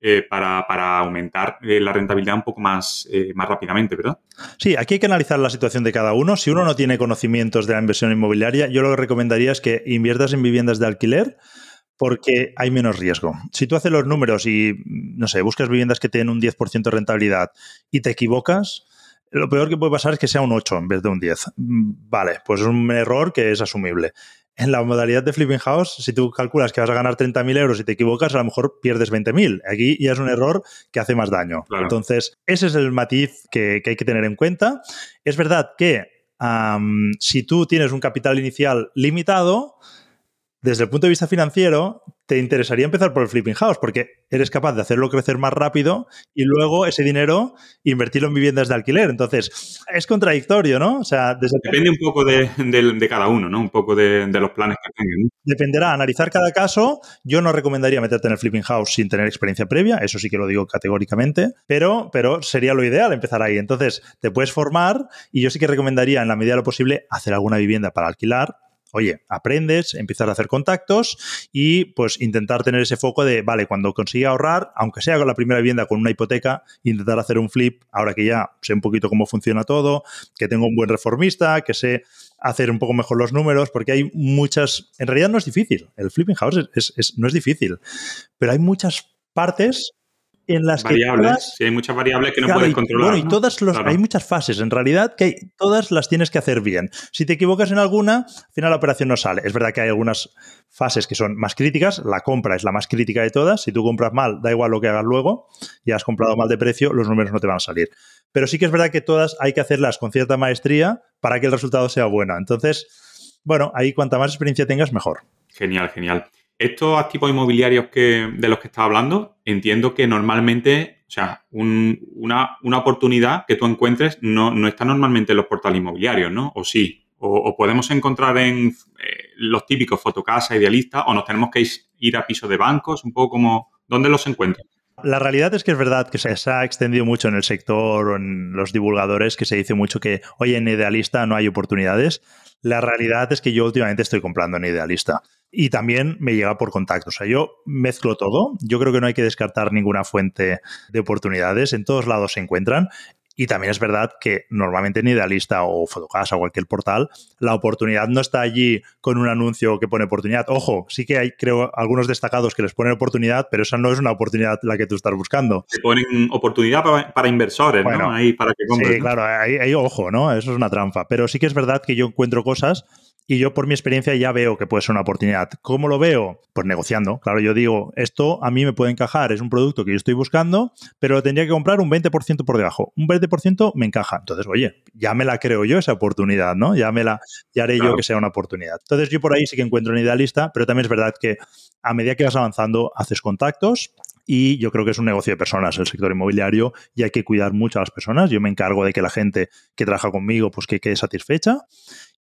eh, para, aumentar eh, la rentabilidad un poco más, eh, más rápidamente, ¿verdad? Sí, aquí hay que analizar la situación de cada uno. Si uno no tiene conocimientos de la inversión inmobiliaria, yo lo que recomendaría es que inviertas en viviendas de alquiler porque hay menos riesgo. Si tú haces los números y, no sé, buscas viviendas que tienen un 10% de rentabilidad y te equivocas, lo peor que puede pasar es que sea un 8 en vez de un 10. Mm, vale, pues es un error que es asumible en la modalidad de flipping house, si tú calculas que vas a ganar 30.000 euros y te equivocas, a lo mejor pierdes 20.000. Aquí ya es un error que hace más daño. Entonces, ese es el matiz que, hay que tener en cuenta. Es verdad que si tú tienes un capital inicial limitado, desde el punto de vista financiero, te interesaría empezar por el flipping house porque eres capaz de hacerlo crecer más rápido y luego ese dinero invertirlo en viviendas de alquiler. Entonces, es contradictorio, ¿no? O sea, Depende un poco de, cada uno, ¿no? Un poco de, los planes que tengan. Dependerá, analizar cada caso. Yo no recomendaría meterte en el flipping house sin tener experiencia previa, eso sí que lo digo categóricamente, pero, pero sería lo ideal empezar ahí. Entonces, te puedes formar y yo sí que recomendaría, en la medida de lo posible, hacer alguna vivienda para alquilar, oye, aprendes, empiezas a hacer contactos y pues intentar tener ese foco de, vale, cuando consiga ahorrar, aunque sea con la primera vivienda con una hipoteca, intentar hacer un flip, ahora que ya sé un poquito cómo funciona todo, que tengo un buen reformista, que sé hacer un poco mejor los números, porque hay muchas, en realidad no es difícil, el flipping house no es difícil, pero hay muchas partes en las variables, que hay muchas variables que no puedes controlar. Bueno, y todas los, hay muchas fases en realidad que todas las tienes que hacer bien. Si te equivocas en alguna, al final la operación no sale. Es verdad que hay algunas fases que son más críticas, la compra es la más crítica de todas. Si tú compras mal, da igual lo que hagas luego, ya has comprado mal de precio, los números no te van a salir. Pero sí que es verdad que todas hay que hacerlas con cierta maestría para que el resultado sea bueno. Entonces, bueno, ahí cuanta más experiencia tengas, mejor. Genial, genial. Estos tipos inmobiliarios que, de los que estás hablando, entiendo que normalmente, o sea, una, oportunidad que tú encuentres no, no, está normalmente en los portales inmobiliarios, ¿no? O sí. O, podemos encontrar en eh, los típicos fotocasa, idealistas, o nos tenemos que ir a pisos de bancos, un poco como, ¿dónde los encuentras? La realidad es que es verdad que se ha extendido mucho en el sector o en los divulgadores que se dice mucho que, hoy en Idealista no hay oportunidades. La realidad es que yo últimamente estoy comprando en Idealista y también me llega por contacto. O sea, yo mezclo todo. Yo creo que no hay que descartar ninguna fuente de oportunidades. En todos lados se encuentran. Y también es verdad que normalmente en Idealista o Fotocasa o cualquier portal, la oportunidad no está allí con un anuncio que pone oportunidad. Ojo, sí que hay, creo, algunos destacados que les ponen oportunidad, pero esa no es una oportunidad la que tú estás buscando. Se ponen oportunidad para, inversores, ¿no? Ahí para que compren. Sí, claro, hay ojo, ¿no? Eso es una trampa. Pero sí que es verdad que yo encuentro cosas y yo por mi experiencia ya veo que puede ser una oportunidad. ¿Cómo lo veo? Pues negociando. Claro, yo digo, esto a mí me puede encajar, es un producto que yo estoy buscando, pero tendría que comprar un 20% por debajo. Un 20% me encaja. Entonces, oye, ya me la creo yo esa oportunidad, ¿no? Ya me la, ya haré yo que sea una oportunidad. Entonces, yo por ahí sí que encuentro una idealista, pero también es verdad que a medida que vas avanzando, haces contactos, y yo creo que es un negocio de personas el sector inmobiliario y hay que cuidar mucho a las personas. Yo me encargo de que la gente que trabaja conmigo pues que quede satisfecha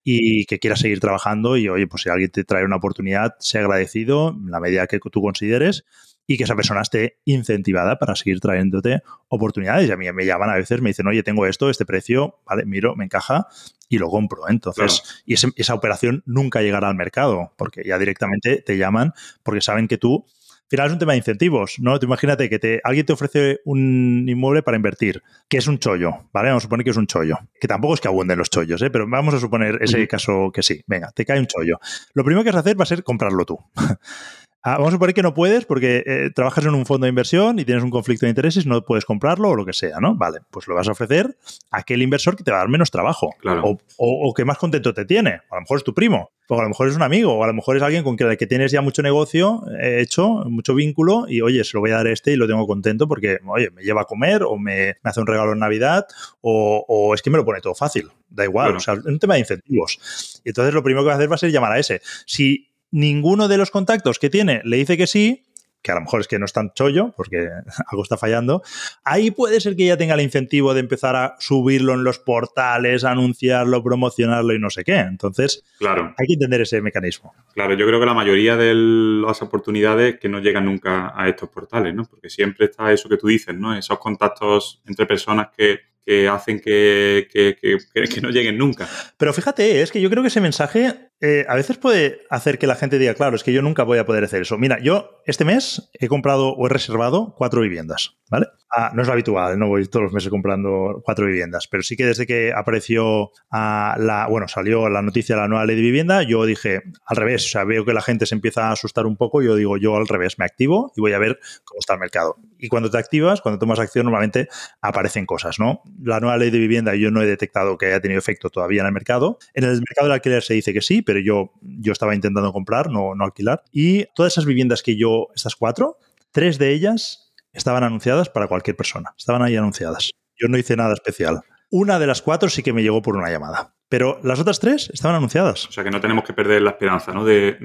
y que quieras seguir trabajando y oye, pues si alguien te trae una oportunidad, sea agradecido en la medida que tú consideres y que esa persona esté incentivada para seguir trayéndote oportunidades. Y a mí me llaman a veces, me dicen, oye, tengo esto, este precio, vale, miro, me encaja y lo compro. Entonces, y esa operación nunca llegará al mercado porque ya directamente te llaman porque saben que tú final es un tema de incentivos, ¿no? Te imagínate que te, alguien te ofrece un inmueble para invertir, que es un chollo, ¿vale? Vamos a suponer que es un chollo, que tampoco es que abunden los chollos, ¿eh? Pero vamos a suponer ese caso que sí. Venga, te cae un chollo. Lo primero que vas a hacer va a ser comprarlo tú. Ah, vamos a suponer que no puedes porque eh, trabajas en un fondo de inversión y tienes un conflicto de intereses y no puedes comprarlo o lo que sea, ¿no? Vale, pues lo vas a ofrecer a aquel inversor que te va a dar menos trabajo o, o, que más contento te tiene. A lo mejor es tu primo, o a lo mejor es un amigo, o a lo mejor es alguien con el que tienes ya mucho negocio eh, hecho, mucho vínculo y oye, se lo voy a dar a este y lo tengo contento porque, oye, me lleva a comer o me, hace un regalo en Navidad o, es que me lo pone todo fácil. Da igual, o sea, es un tema de incentivos. Y entonces lo primero que va a hacer va a ser llamar a ese. Si ninguno de los contactos que tiene le dice que sí, que a lo mejor es que no es tan chollo, porque algo está fallando, ahí puede ser que ya tenga el incentivo de empezar a subirlo en los portales, anunciarlo, promocionarlo y no sé qué. Entonces, claro. hay que entender ese mecanismo. Claro, yo creo que la mayoría de las oportunidades que no llegan nunca a estos portales, ¿no? Porque siempre está eso que tú dices, ¿no? Esos contactos entre personas que que hacen que, que, no lleguen nunca. Pero fíjate, es que yo creo que ese mensaje eh, a veces puede hacer que la gente diga, claro, es que yo nunca voy a poder hacer eso. Mira, yo este mes he comprado o he reservado cuatro viviendas, ¿vale? Ah, no es lo habitual, no voy todos los meses comprando cuatro viviendas, pero sí que desde que apareció ah, la, bueno, salió la noticia de la nueva ley de vivienda, yo dije al revés, o sea, veo que la gente se empieza a asustar un poco, yo digo, yo al revés, me activo y voy a ver cómo está el mercado. Y cuando te activas, cuando tomas acción, normalmente aparecen cosas, ¿no? La nueva ley de vivienda yo no he detectado que haya tenido efecto todavía en el mercado. En el mercado del alquiler se dice que sí, pero yo, yo estaba intentando comprar, no, no alquilar. Y todas esas viviendas que yo, estas cuatro, tres de ellas estaban anunciadas para cualquier persona. Estaban ahí anunciadas. Yo no hice nada especial. Una de las cuatro sí que me llegó por una llamada. Pero las otras tres estaban anunciadas. O sea que no tenemos que perder la esperanza, ¿no? De,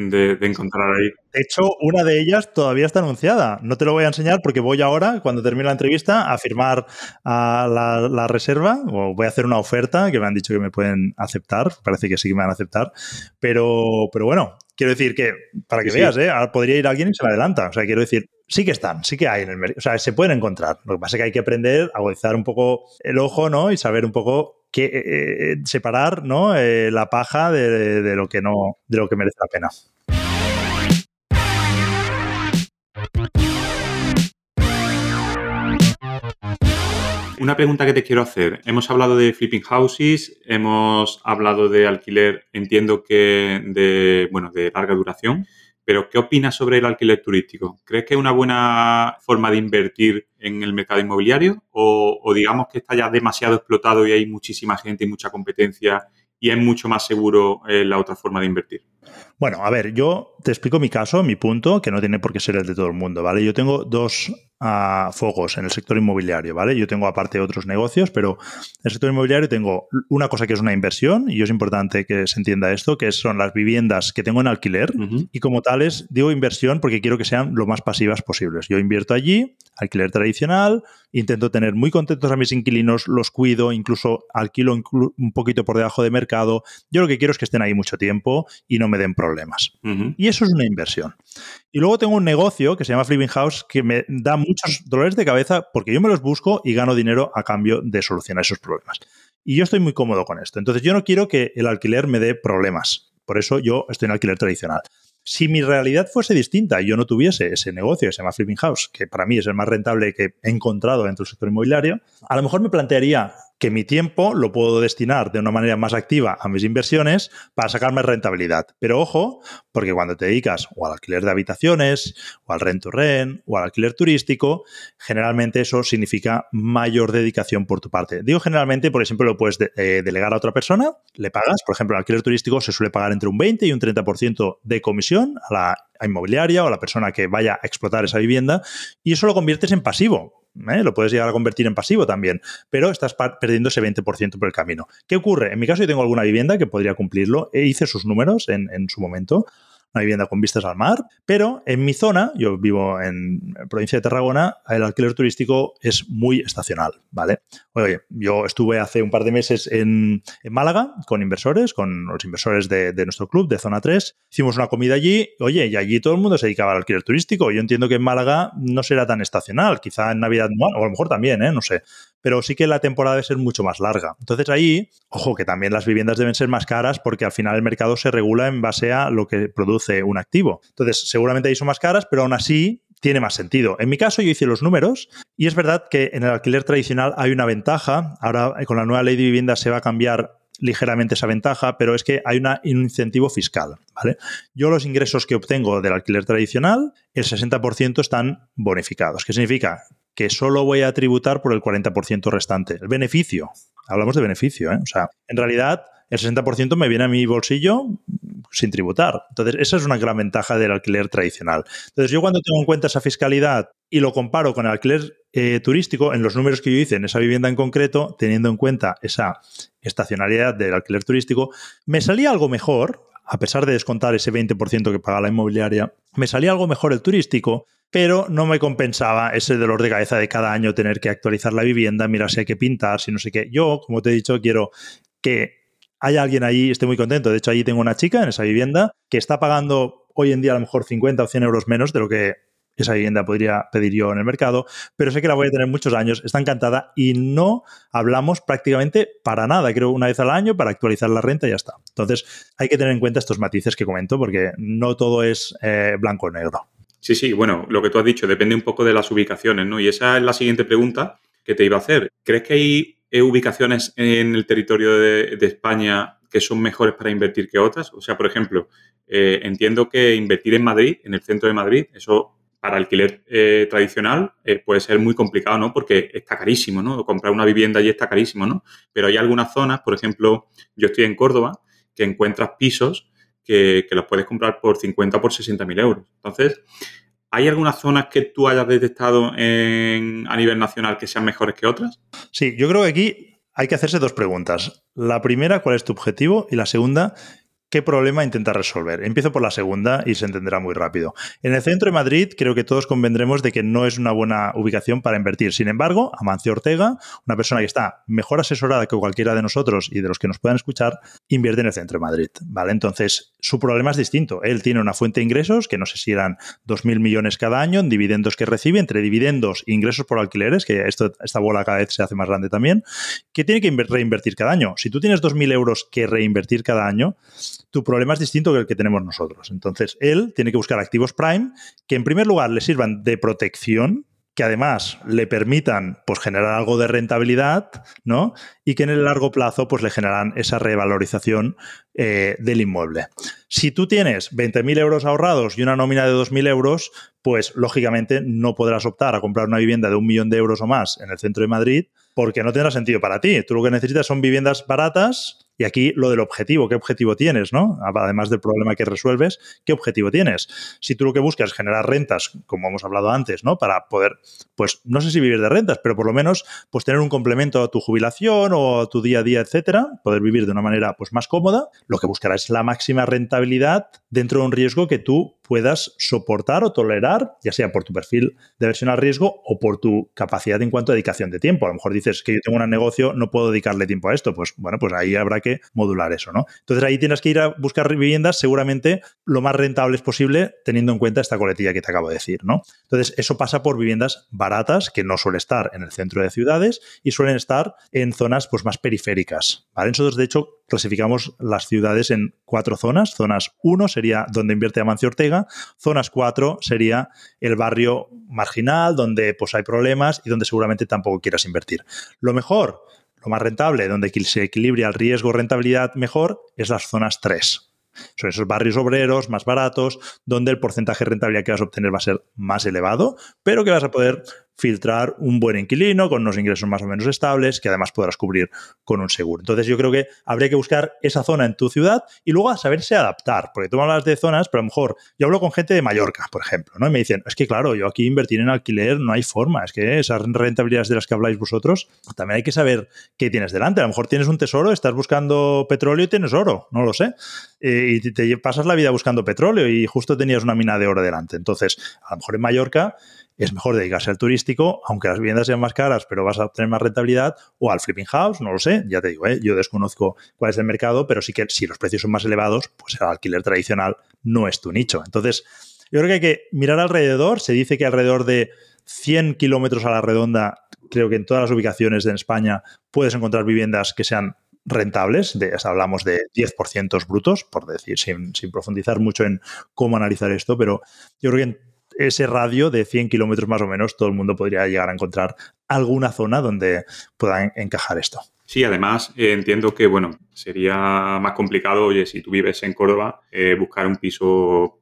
encontrar ahí. De hecho, una de ellas todavía está anunciada. No te lo voy a enseñar porque voy ahora, cuando termine la entrevista, a firmar a la, reserva o voy a hacer una oferta que me han dicho que me pueden aceptar. Parece que sí que me van a aceptar. Pero, pero bueno, quiero decir que, para que veas, ¿eh? Ahora podría ir alguien y se me adelanta. O sea, quiero decir, sí que están, sí que hay en el mercado. O sea, se pueden encontrar. Lo que pasa es que hay que aprender a agudizar un poco el ojo, ¿no? Y saber un poco qué, eh, eh, separar, ¿no? Eh, la paja de, lo que no, de lo que merece la pena. Una pregunta que te quiero hacer. Hemos hablado de flipping houses, hemos hablado de alquiler, entiendo que de, bueno, de larga duración. Pero, ¿qué opinas sobre el alquiler turístico? ¿Crees que es una buena forma de invertir en el mercado inmobiliario? O, digamos que está ya demasiado explotado y hay muchísima gente y mucha competencia y es mucho más seguro eh, la otra forma de invertir? Bueno, a ver, yo te explico mi caso, mi punto, que no tiene por qué ser el de todo el mundo, ¿vale? Yo tengo dos uh, focos en el sector inmobiliario, ¿vale? Yo tengo aparte otros negocios, pero en el sector inmobiliario tengo una cosa que es una inversión, y es importante que se entienda esto, que son las viviendas que tengo en alquiler, y como tales digo inversión porque quiero que sean lo más pasivas posibles. Yo invierto allí, alquiler tradicional, intento tener muy contentos a mis inquilinos, los cuido, incluso alquilo un poquito por debajo de mercado. Yo lo que quiero es que estén ahí mucho tiempo y no me den problemas. Y eso es una inversión. Y luego tengo un negocio que se llama Flipping House que me da muchos dolores de cabeza porque yo me los busco y gano dinero a cambio de solucionar esos problemas. Y yo estoy muy cómodo con esto. Entonces yo no quiero que el alquiler me dé problemas. Por eso yo estoy en alquiler tradicional. Si mi realidad fuese distinta y yo no tuviese ese negocio que se llama Flipping House, que para mí es el más rentable que he encontrado dentro del sector inmobiliario, a lo mejor me plantearía que mi tiempo lo puedo destinar de una manera más activa a mis inversiones para sacarme rentabilidad. Pero ojo, porque cuando te dedicas o al alquiler de habitaciones, o al rent to rent, o al alquiler turístico, generalmente eso significa mayor dedicación por tu parte. Digo generalmente, por ejemplo, lo puedes eh, delegar a otra persona, le pagas, por ejemplo, el alquiler turístico se suele pagar entre un 20 y un 30% de comisión a la inmobiliaria o a la persona que vaya a explotar esa vivienda y eso lo conviertes en pasivo. ¿Eh? lo puedes llegar a convertir en pasivo también, pero estás perdiendo ese 20% por el camino. ¿Qué ocurre? En mi caso yo tengo alguna vivienda que podría cumplirlo, e hice sus números en, en su momento, una vivienda con vistas al mar, pero en mi zona, yo vivo en provincia de Tarragona, el alquiler turístico es muy estacional, ¿vale? Oye, yo estuve hace un par de meses en, Málaga con inversores, con los inversores de, nuestro club, de Zona 3, hicimos una comida allí, oye, y allí todo el mundo se dedicaba al alquiler turístico. Yo entiendo que en Málaga no será tan estacional, quizá en Navidad, o a lo mejor también, ¿eh? No sé pero sí que la temporada debe ser mucho más larga. Entonces ahí, ojo, que también las viviendas deben ser más caras porque al final el mercado se regula en base a lo que produce un activo. Entonces, seguramente ahí son más caras, pero aún así tiene más sentido. En mi caso, yo hice los números y es verdad que en el alquiler tradicional hay una ventaja. Ahora, con la nueva ley de vivienda se va a cambiar ligeramente esa ventaja, pero es que hay un incentivo fiscal. ¿vale? Yo los ingresos que obtengo del alquiler tradicional, el 60% están bonificados. ¿Qué significa? Que solo voy a tributar por el 40% restante. El beneficio, hablamos de beneficio, ¿eh? o sea, en realidad el 60% me viene a mi bolsillo sin tributar. Entonces, esa es una gran ventaja del alquiler tradicional. Entonces, yo cuando tengo en cuenta esa fiscalidad y lo comparo con el alquiler eh, turístico, en los números que yo hice en esa vivienda en concreto, teniendo en cuenta esa estacionalidad del alquiler turístico, me salía algo mejor, a pesar de descontar ese 20% que paga la inmobiliaria, me salía algo mejor el turístico pero no me compensaba ese dolor de cabeza de cada año tener que actualizar la vivienda, mirar si hay que pintar, si no sé qué. Yo, como te he dicho, quiero que haya alguien ahí, esté muy contento. De hecho, allí tengo una chica en esa vivienda que está pagando hoy en día a lo mejor 50 o 100 euros menos de lo que esa vivienda podría pedir yo en el mercado, pero sé que la voy a tener muchos años, está encantada y no hablamos prácticamente para nada, creo una vez al año para actualizar la renta y ya está. Entonces hay que tener en cuenta estos matices que comento porque no todo es eh, blanco o negro. Sí, sí, bueno, lo que tú has dicho depende un poco de las ubicaciones, ¿no? Y esa es la siguiente pregunta que te iba a hacer. ¿Crees que hay eh, ubicaciones en el territorio de, España que son mejores para invertir que otras? O sea, por ejemplo, eh, entiendo que invertir en Madrid, en el centro de Madrid, eso para alquiler eh, tradicional puede ser muy complicado, ¿no? Porque está carísimo, ¿no? Comprar una vivienda allí está carísimo, ¿no? Pero hay algunas zonas, por ejemplo, yo estoy en Córdoba, que encuentras pisos que, los puedes comprar por 50 o por 60 mil euros. Entonces, ¿hay algunas zonas que tú hayas detectado a nivel nacional que sean mejores que otras? Sí, yo creo que aquí hay que hacerse dos preguntas. La primera, ¿cuál es tu objetivo? Y la segunda, ¿Qué problema intenta resolver? Empiezo por la segunda y se entenderá muy rápido. En el centro de Madrid creo que todos convendremos de que no es una buena ubicación para invertir. Sin embargo, Amancio Ortega, una persona que está mejor asesorada que cualquiera de nosotros y de los que nos puedan escuchar, invierte en el centro de Madrid. ¿vale? Entonces, su problema es distinto. Él tiene una fuente de ingresos que no sé si eran 2.000 millones cada año en dividendos que recibe, entre dividendos e ingresos por alquileres, que esto, esta bola cada vez se hace más grande también, que tiene que reinvertir cada año. Si tú tienes 2.000 euros que reinvertir cada año, tu problema es distinto que el que tenemos nosotros. Entonces, él tiene que buscar activos prime que en primer lugar le sirvan de protección, que además le permitan pues, generar algo de rentabilidad, ¿no? Y que en el largo plazo pues, le generan esa revalorización eh, del inmueble. Si tú tienes 20.000 euros ahorrados y una nómina de 2.000 euros, pues lógicamente no podrás optar a comprar una vivienda de un millón de euros o más en el centro de Madrid porque no tendrá sentido para ti. Tú lo que necesitas son viviendas baratas y aquí lo del objetivo, ¿qué objetivo tienes? ¿no? Además del problema que resuelves, ¿qué objetivo tienes? Si tú lo que buscas es generar rentas, como hemos hablado antes, ¿no? Para poder, pues no sé si vivir de rentas, pero por lo menos pues tener un complemento a tu jubilación o a tu día a día, etcétera, poder vivir de una manera pues más cómoda, lo que buscarás es la máxima rentabilidad dentro de un riesgo que tú puedas soportar o tolerar, ya sea por tu perfil de versión al riesgo o por tu capacidad en cuanto a dedicación de tiempo. A lo mejor dices que yo tengo un negocio, no puedo dedicarle tiempo a esto. Pues bueno, pues ahí habrá que modular eso, ¿no? Entonces ahí tienes que ir a buscar viviendas seguramente lo más rentables posible teniendo en cuenta esta coletilla que te acabo de decir, ¿no? Entonces eso pasa por viviendas baratas que no suele estar en el centro de ciudades y suelen estar en zonas pues más periféricas, ¿vale? Nosotros de hecho clasificamos las ciudades en cuatro zonas. Zonas 1 sería donde invierte Amancio Ortega, zonas 4 sería el barrio marginal donde pues hay problemas y donde seguramente tampoco quieras invertir. Lo mejor, lo más rentable, donde se equilibra el riesgo-rentabilidad mejor, es las zonas 3. Son esos barrios obreros más baratos, donde el porcentaje de rentabilidad que vas a obtener va a ser más elevado, pero que vas a poder filtrar un buen inquilino con unos ingresos más o menos estables que además podrás cubrir con un seguro. Entonces yo creo que habría que buscar esa zona en tu ciudad y luego saberse adaptar, porque tú hablas de zonas, pero a lo mejor yo hablo con gente de Mallorca, por ejemplo, ¿no? Y me dicen, es que claro, yo aquí invertir en alquiler no hay forma, es que esas rentabilidades de las que habláis vosotros, también hay que saber qué tienes delante. A lo mejor tienes un tesoro, estás buscando petróleo y tienes oro, no lo sé. Eh, y te pasas la vida buscando petróleo y justo tenías una mina de oro delante. Entonces, a lo mejor en Mallorca es mejor dedicarse al turístico, aunque las viviendas sean más caras, pero vas a obtener más rentabilidad, o al flipping house, no lo sé, ya te digo, ¿eh? yo desconozco cuál es el mercado, pero sí que si los precios son más elevados, pues el alquiler tradicional no es tu nicho. Entonces, yo creo que hay que mirar alrededor, se dice que alrededor de 100 kilómetros a la redonda, creo que en todas las ubicaciones de España puedes encontrar viviendas que sean rentables, de, hablamos de 10% brutos, por decir, sin, sin, profundizar mucho en cómo analizar esto, pero yo creo que en ese radio de 100 kilómetros más o menos, todo el mundo podría llegar a encontrar alguna zona donde pueda encajar esto. Sí, además eh, entiendo que, bueno, sería más complicado, oye, si tú vives en Córdoba, eh, buscar un piso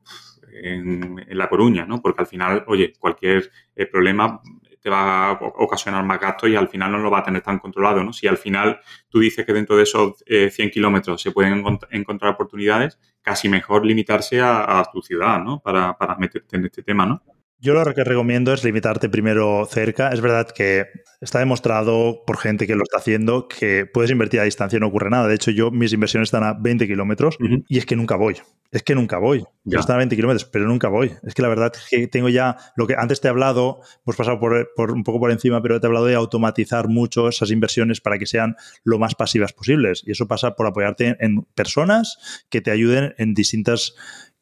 en, La Coruña, ¿no? Porque al final, oye, cualquier eh, problema te va a ocasionar más gastos y al final no lo va a tener tan controlado, ¿no? Si al final tú dices que dentro de esos 100 kilómetros se pueden encontrar oportunidades, casi mejor limitarse a, tu ciudad, ¿no? Para, para meterte en este tema, ¿no? Yo lo que recomiendo es limitarte primero cerca. Es verdad que está demostrado por gente que lo está haciendo que puedes invertir a distancia y no ocurre nada. De hecho, yo mis inversiones están a 20 kilómetros y es que nunca voy. Es que nunca voy. Yo están a 20 kilómetros, pero nunca voy. Es que la verdad es que tengo ya lo que antes te he hablado, hemos pasado por, un poco por encima, pero te he hablado de automatizar mucho esas inversiones para que sean lo más pasivas posibles. Y eso pasa por apoyarte en personas que te ayuden en distintas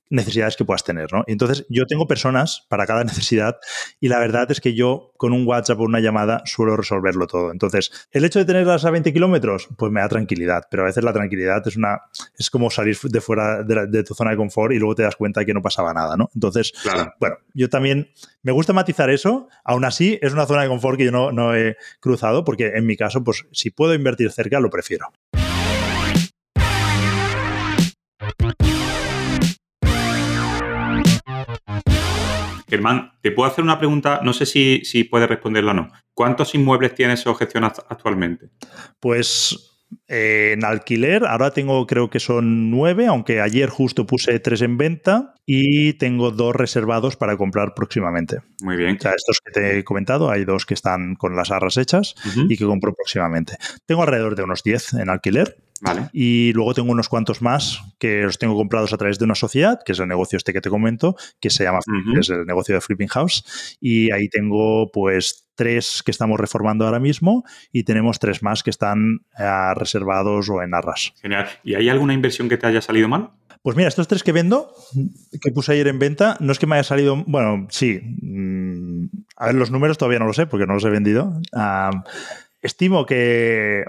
necesidades que puedas tener, ¿no? entonces yo tengo personas para cada necesidad y la verdad es que yo con un WhatsApp o una llamada suelo resolverlo todo. Entonces, el hecho de tenerlas a 20 kilómetros, pues me da tranquilidad, pero a veces la tranquilidad es una es como salir de fuera de, tu zona de confort y luego te das cuenta que no pasaba nada, ¿no? Entonces, bueno, yo también me gusta matizar eso, aún así es una zona de confort que yo no, no he cruzado porque en mi caso, pues si puedo invertir cerca, lo prefiero. Germán, te puedo hacer una pregunta, no sé si, si puedes responderla o no. ¿Cuántos inmuebles tienes o gestionas actualmente? Pues eh, en alquiler, ahora tengo creo que son nueve, aunque ayer justo puse tres en venta y tengo dos reservados para comprar próximamente. Muy bien. O sea, estos que te he comentado, hay dos que están con las arras hechas y que compro próximamente. Tengo alrededor de unos diez en alquiler y luego tengo unos cuantos más que los tengo comprados a través de una sociedad, que es el negocio este que te comento, que se llama, es el negocio de Flipping House. Y ahí tengo pues tres que estamos reformando ahora mismo y tenemos tres más que están eh, reservados o en arras. Genial. ¿Y hay alguna inversión que te haya salido mal? Pues mira, estos tres que vendo, que puse ayer en venta, no es que me haya salido, bueno, sí, mm, a ver, los números todavía no lo sé porque no los he vendido. Ah, estimo que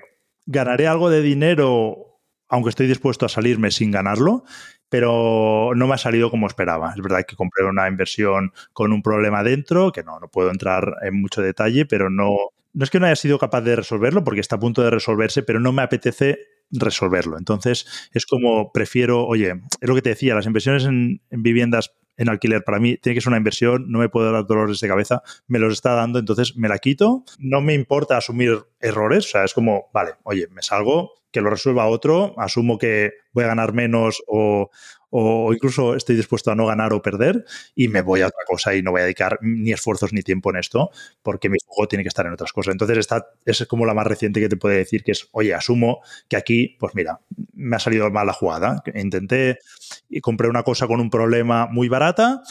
ganaré algo de dinero, aunque estoy dispuesto a salirme sin ganarlo, pero no me ha salido como esperaba. Es verdad que compré una inversión con un problema dentro, que no, no puedo entrar en mucho detalle, pero no, no es que no haya sido capaz de resolverlo, porque está a punto de resolverse, pero no me apetece resolverlo. Entonces, es como prefiero, oye, es lo que te decía, las inversiones en, en viviendas en alquiler. Para mí tiene que ser una inversión, no me puedo dar dolores de cabeza, me los está dando, entonces me la quito, no me importa asumir errores, o sea, es como, vale, oye, me salgo, que lo resuelva otro, asumo que voy a ganar menos o, o incluso estoy dispuesto a no ganar o perder y me voy a otra cosa y no voy a dedicar ni esfuerzos ni tiempo en esto porque mi juego tiene que estar en otras cosas. Entonces, esta es como la más reciente que te puede decir que es, oye, asumo que aquí, pues mira, me ha salido mal la jugada. Intenté y compré una cosa con un problema muy barata,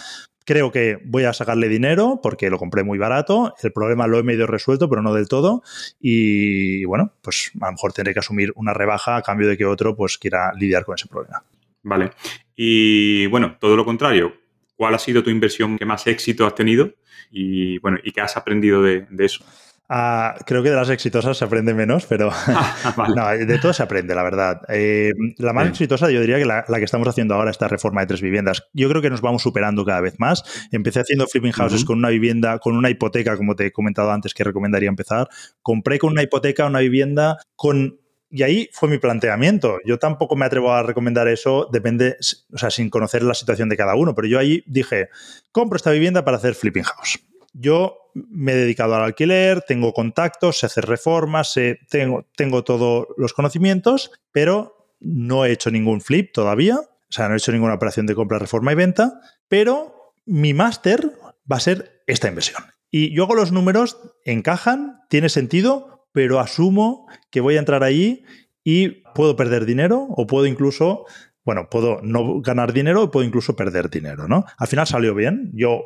creo que voy a sacarle dinero porque lo compré muy barato. El problema lo he medio resuelto, pero no del todo. Y bueno, pues a lo mejor tendré que asumir una rebaja a cambio de que otro pues quiera lidiar con ese problema. Vale. Y bueno, todo lo contrario. ¿Cuál ha sido tu inversión que más éxito has tenido? Y bueno, ¿y qué has aprendido de, de eso? Ah, creo que de las exitosas se aprende menos, pero no, de todo se aprende, la verdad. Eh, la más exitosa, yo diría que la, que estamos haciendo ahora, esta reforma de tres viviendas, yo creo que nos vamos superando cada vez más. Empecé haciendo flipping houses con una vivienda, con una hipoteca, como te he comentado antes, que recomendaría empezar. Compré con una hipoteca una vivienda con y ahí fue mi planteamiento. Yo tampoco me atrevo a recomendar eso, depende, o sea, sin conocer la situación de cada uno, pero yo ahí dije, compro esta vivienda para hacer flipping house. Yo me he dedicado al alquiler, tengo contactos, sé hacer reformas, tengo, tengo todos los conocimientos, pero no he hecho ningún flip todavía, o sea, no he hecho ninguna operación de compra, reforma y venta, pero mi máster va a ser esta inversión. Y yo hago los números, encajan, tiene sentido, pero asumo que voy a entrar allí y puedo perder dinero o puedo incluso bueno, puedo no ganar dinero o puedo incluso perder dinero, ¿no? Al final salió bien. Yo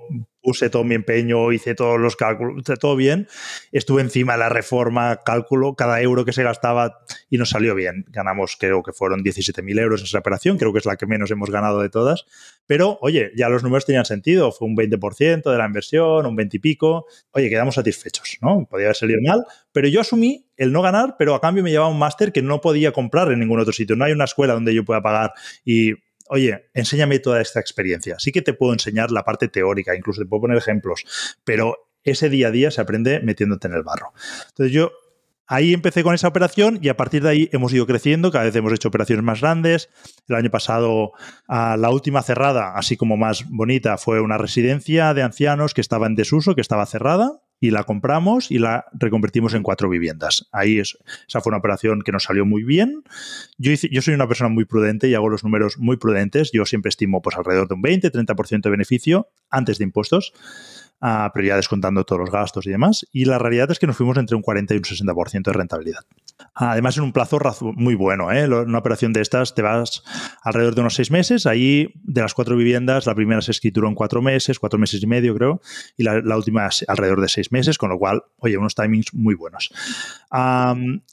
puse todo mi empeño, hice todos los cálculos, hice todo bien. Estuve encima de la reforma, cálculo cada euro que se gastaba y nos salió bien. Ganamos, creo que fueron 17.000 euros en esa operación, creo que es la que menos hemos ganado de todas. Pero, oye, ya los números tenían sentido. Fue un 20% de la inversión, un 20 y pico. Oye, quedamos satisfechos, ¿no? Podía haber salido mal, pero yo asumí el no ganar, pero a cambio me llevaba un máster que no podía comprar en ningún otro sitio. No hay una escuela donde yo pueda pagar y oye, enséñame toda esta experiencia. Sí que te puedo enseñar la parte teórica, incluso te puedo poner ejemplos, pero ese día a día se aprende metiéndote en el barro. Entonces yo ahí empecé con esa operación y a partir de ahí hemos ido creciendo, cada vez hemos hecho operaciones más grandes. El año pasado la última cerrada, así como más bonita, fue una residencia de ancianos que estaba en desuso, que estaba cerrada y la compramos y la reconvertimos en cuatro viviendas. Ahí es, esa fue una operación que nos salió muy bien. Yo, yo soy una persona muy prudente y hago los números muy prudentes. Yo siempre estimo pues alrededor de un 20-30% de beneficio antes de impuestos. Uh, pero ya descontando todos los gastos y demás. Y la realidad es que nos fuimos entre un 40 y un 60% de rentabilidad. Además, en un plazo muy bueno. ¿eh? Una operación de estas te vas alrededor de unos seis meses. Ahí, de las cuatro viviendas, la primera se escrituró en cuatro meses, cuatro meses y medio, creo, y la, última alrededor de seis meses, con lo cual, oye, unos timings muy buenos.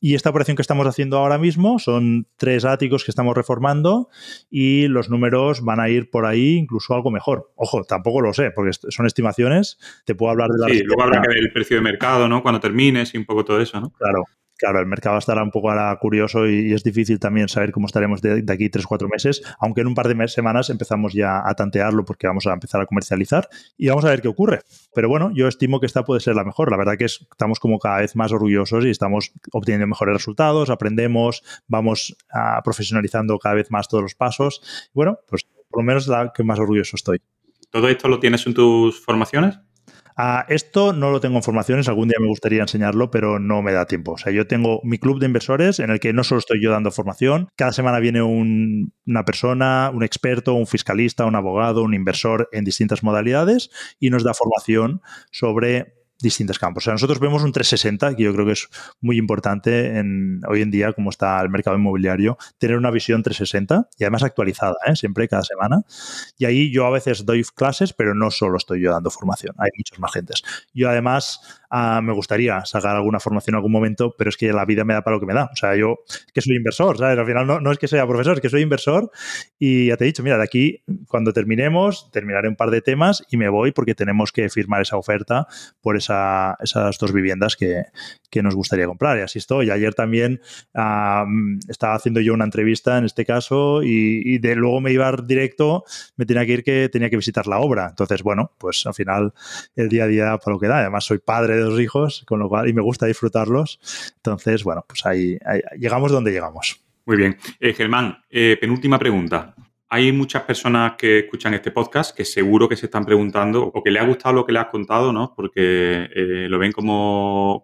y esta operación que estamos haciendo ahora mismo son tres áticos que estamos reformando y los números van a ir por ahí incluso algo mejor. Ojo, tampoco lo sé, porque son estimaciones. Te puedo hablar de la. Sí, luego habrá que ver el precio de mercado, ¿no? Cuando termines y un poco todo eso, ¿no? Claro. Claro, el mercado estará un poco ahora curioso y, es difícil también saber cómo estaremos de, aquí tres, cuatro meses, aunque en un par de semanas empezamos ya a tantearlo porque vamos a empezar a comercializar y vamos a ver qué ocurre. Pero bueno, yo estimo que esta puede ser la mejor. La verdad que estamos como cada vez más orgullosos y estamos obteniendo mejores resultados, aprendemos, vamos a profesionalizando cada vez más todos los pasos. bueno, pues por lo menos la que más orgulloso estoy. ¿Todo esto lo tienes en tus formaciones? Esto no lo tengo en formaciones, algún día me gustaría enseñarlo, pero no me da tiempo. O sea, yo tengo mi club de inversores en el que no solo estoy yo dando formación, cada semana viene una persona, un experto, un fiscalista, un abogado, un inversor en distintas modalidades y nos da formación sobre distintos campos. O sea, nosotros vemos un 360, que yo creo que es muy importante en, hoy en día, como está el mercado inmobiliario, tener una visión 360 y además actualizada, ¿eh? siempre, cada semana. Y ahí yo a veces doy clases, pero no solo estoy yo dando formación, hay muchos más gentes. Yo además ah, me gustaría sacar alguna formación en algún momento, pero es que la vida me da para lo que me da. O sea, yo que soy inversor, ¿sabes? Al final no, no es que sea profesor, es que soy inversor y ya te he dicho, mira, de aquí, cuando terminemos, terminaré un par de temas y me voy porque tenemos que firmar esa oferta por ese esas dos viviendas que, nos gustaría comprar. Y así estoy. Ayer también estaba haciendo yo una entrevista en este caso y, de luego me iba directo, me tenía que ir que tenía que visitar la obra. Entonces, bueno, pues al final el día a día para lo que da. Además, soy padre de dos hijos, con lo cual, y me gusta disfrutarlos. Entonces, bueno, pues ahí, llegamos donde llegamos. Muy bien. Eh, Germán, eh, penúltima pregunta hay muchas personas que escuchan este podcast que seguro que se están preguntando o que le ha gustado lo que le has contado, ¿no? Porque eh, lo ven como,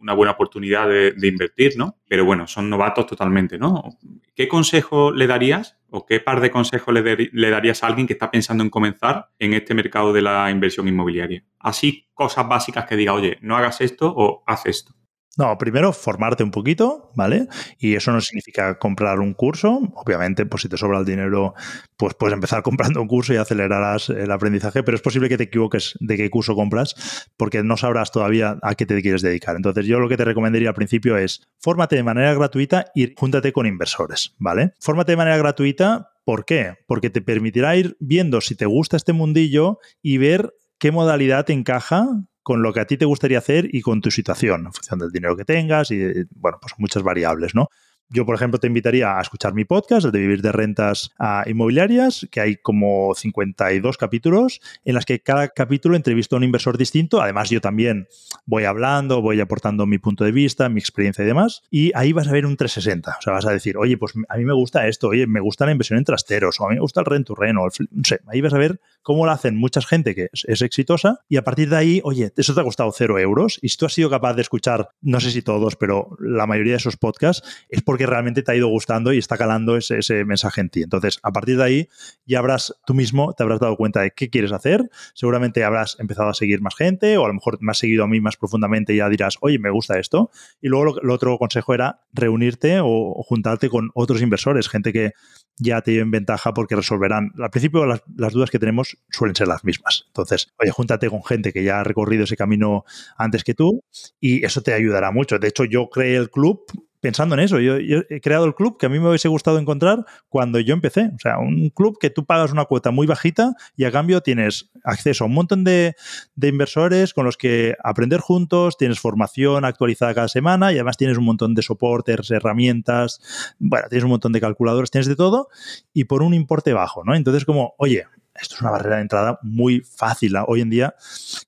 una buena oportunidad de, invertir, ¿no? Pero bueno, son novatos totalmente, ¿no? ¿Qué consejo le darías o qué par de consejos le, darías a alguien que está pensando en comenzar en este mercado de la inversión inmobiliaria? Así, cosas básicas que diga, oye, no hagas esto o haz esto. No, primero formarte un poquito, ¿vale? Y eso no significa comprar un curso. Obviamente, pues si te sobra el dinero, pues puedes empezar comprando un curso y acelerarás el aprendizaje, pero es posible que te equivoques de qué curso compras porque no sabrás todavía a qué te quieres dedicar. Entonces, yo lo que te recomendaría al principio es fórmate de manera gratuita y júntate con inversores, ¿vale? Fórmate de manera gratuita, ¿por qué? Porque te permitirá ir viendo si te gusta este mundillo y ver qué modalidad te encaja con lo que a ti te gustaría hacer y con tu situación, en función del dinero que tengas y, bueno, pues muchas variables, ¿no? Yo, por ejemplo, te invitaría a escuchar mi podcast, el de Vivir de Rentas Inmobiliarias, que hay como 52 capítulos, en las que cada capítulo entrevisto a un inversor distinto. Además, yo también voy hablando, voy aportando mi punto de vista, mi experiencia y demás. Y ahí vas a ver un 360. O sea, vas a decir, oye, pues a mí me gusta esto, oye, me gusta la inversión en trasteros, o a mí me gusta el rent to rent, o el, no sé. Ahí vas a ver cómo lo hacen mucha gente que es, exitosa. Y a partir de ahí, oye, eso te ha costado cero euros. Y si tú has sido capaz de escuchar, no sé si todos, pero la mayoría de esos podcasts, es porque que realmente te ha ido gustando y está calando ese, ese, mensaje en ti. Entonces, a partir de ahí, ya habrás tú mismo, te habrás dado cuenta de qué quieres hacer. Seguramente habrás empezado a seguir más gente o a lo mejor me has seguido a mí más profundamente y ya dirás, oye, me gusta esto. Y luego lo, otro consejo era reunirte o, juntarte con otros inversores, gente que ya te lleven ventaja porque resolverán. Al principio las, las, dudas que tenemos suelen ser las mismas. Entonces, oye, júntate con gente que ya ha recorrido ese camino antes que tú y eso te ayudará mucho. De hecho, yo creé el club pensando en eso. Yo, he creado el club que a mí me hubiese gustado encontrar cuando yo empecé. O sea, un club que tú pagas una cuota muy bajita y a cambio tienes acceso a un montón de, inversores con los que aprender juntos, tienes formación actualizada cada semana y además tienes un montón de soportes, herramientas, bueno, tienes un montón de calculadores, tienes de todo y por un importe bajo, ¿no? Entonces, como, oye, esto es una barrera de entrada muy fácil. Hoy en día,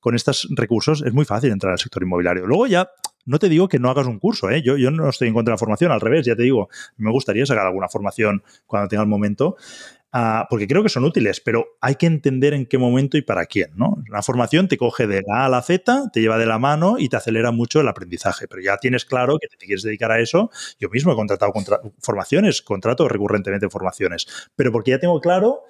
con estos recursos, es muy fácil entrar al sector inmobiliario. Luego ya no te digo que no hagas un curso, ¿eh? yo, yo no estoy en contra de la formación, al revés, ya te digo, me gustaría sacar alguna formación cuando tenga el momento, uh, porque creo que son útiles, pero hay que entender en qué momento y para quién. ¿no? La formación te coge de la A a la Z, te lleva de la mano y te acelera mucho el aprendizaje, pero ya tienes claro que te quieres dedicar a eso. Yo mismo he contratado contra formaciones, contrato recurrentemente formaciones, pero porque ya tengo claro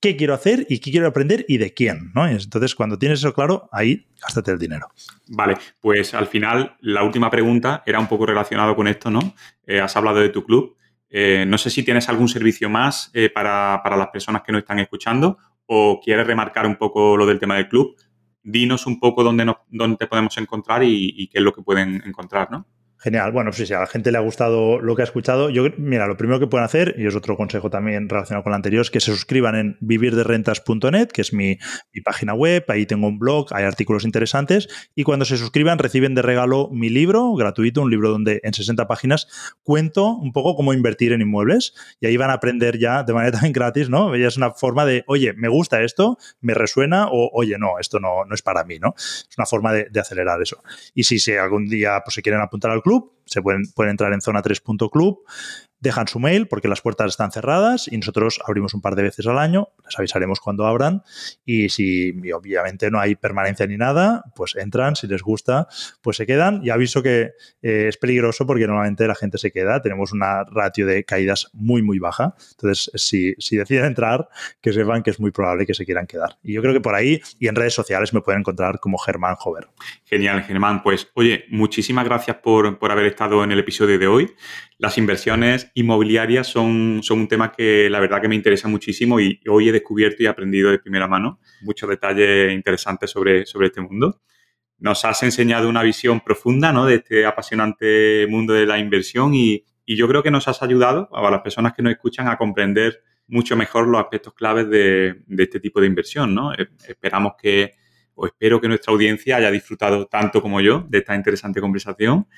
qué quiero hacer y qué quiero aprender y de quién, ¿no? Entonces, cuando tienes eso claro, ahí gástate el dinero. Vale, pues al final la última pregunta era un poco relacionado con esto, ¿no? Eh, has hablado de tu club. Eh, no sé si tienes algún servicio más eh, para, las personas que nos están escuchando o quieres remarcar un poco lo del tema del club. Dinos un poco dónde, nos, dónde te podemos encontrar y qué es lo que pueden encontrar, ¿no? Genial. Bueno, sí, si a la gente le ha gustado lo que ha escuchado, yo, mira, lo primero que pueden hacer, y es otro consejo también relacionado con el anterior, es que se suscriban en vivirderrentas.net, que es mi, página web, ahí tengo un blog, hay artículos interesantes, y cuando se suscriban reciben de regalo mi libro gratuito, un libro donde en 60 páginas cuento un poco cómo invertir en inmuebles, y ahí van a aprender ya de manera también gratis, ¿no? Es una forma de, oye, me gusta esto, me resuena, o oye, no, esto no, no es para mí, ¿no? Es una forma de, de acelerar eso. Y si, si algún día pues, se quieren apuntar al club, klub se pueden, pueden entrar en zona3.club dejan su mail porque las puertas están cerradas y nosotros abrimos un par de veces al año, les avisaremos cuando abran y si obviamente no hay permanencia ni nada, pues entran, si les gusta, pues se quedan y aviso que eh, es peligroso porque normalmente la gente se queda, tenemos una ratio de caídas muy muy baja, entonces si, si deciden entrar, que sepan que es muy probable que se quieran quedar. Y yo creo que por ahí y en redes sociales me pueden encontrar como Germán Hover. Genial, Germán. Pues oye, muchísimas gracias por, por haber estado en el episodio de hoy. Las inversiones inmobiliarias son, son un tema que la verdad que me interesa muchísimo y hoy he descubierto y aprendido de primera mano muchos detalles interesantes sobre, sobre este mundo. Nos has enseñado una visión profunda ¿no? de este apasionante mundo de la inversión y, y yo creo que nos has ayudado a las personas que nos escuchan a comprender mucho mejor los aspectos claves de, de este tipo de inversión. ¿no? Eh, esperamos que, o espero que nuestra audiencia haya disfrutado tanto como yo de esta interesante conversación.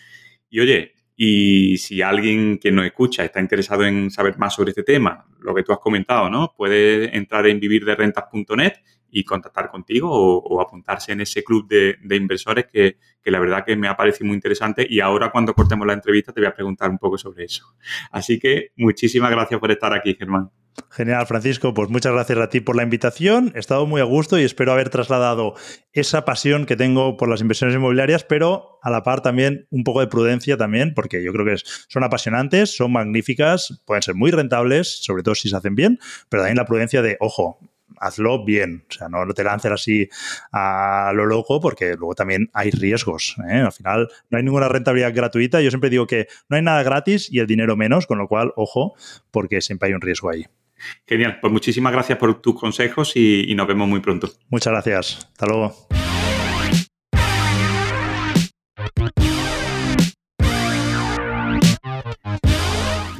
Y oye, y si alguien que nos escucha está interesado en saber más sobre este tema, lo que tú has comentado, ¿no? Puede entrar en vivirderrentas.net y contactar contigo o, apuntarse en ese club de, inversores que, que, la verdad que me ha parecido muy interesante y ahora cuando cortemos la entrevista te voy a preguntar un poco sobre eso. Así que muchísimas gracias por estar aquí, Germán. Genial, Francisco. Pues muchas gracias a ti por la invitación. He estado muy a gusto y espero haber trasladado esa pasión que tengo por las inversiones inmobiliarias, pero a la par también un poco de prudencia también, porque yo creo que son apasionantes, son magníficas, pueden ser muy rentables, sobre todo si se hacen bien, pero también la prudencia de, ojo, hazlo bien. O sea, no te lances así a lo loco porque luego también hay riesgos. ¿eh? Al final no hay ninguna rentabilidad gratuita. Yo siempre digo que no hay nada gratis y el dinero menos, con lo cual, ojo, porque siempre hay un riesgo ahí. Genial, pues muchísimas gracias por tus consejos y, nos vemos muy pronto. Muchas gracias, hasta luego.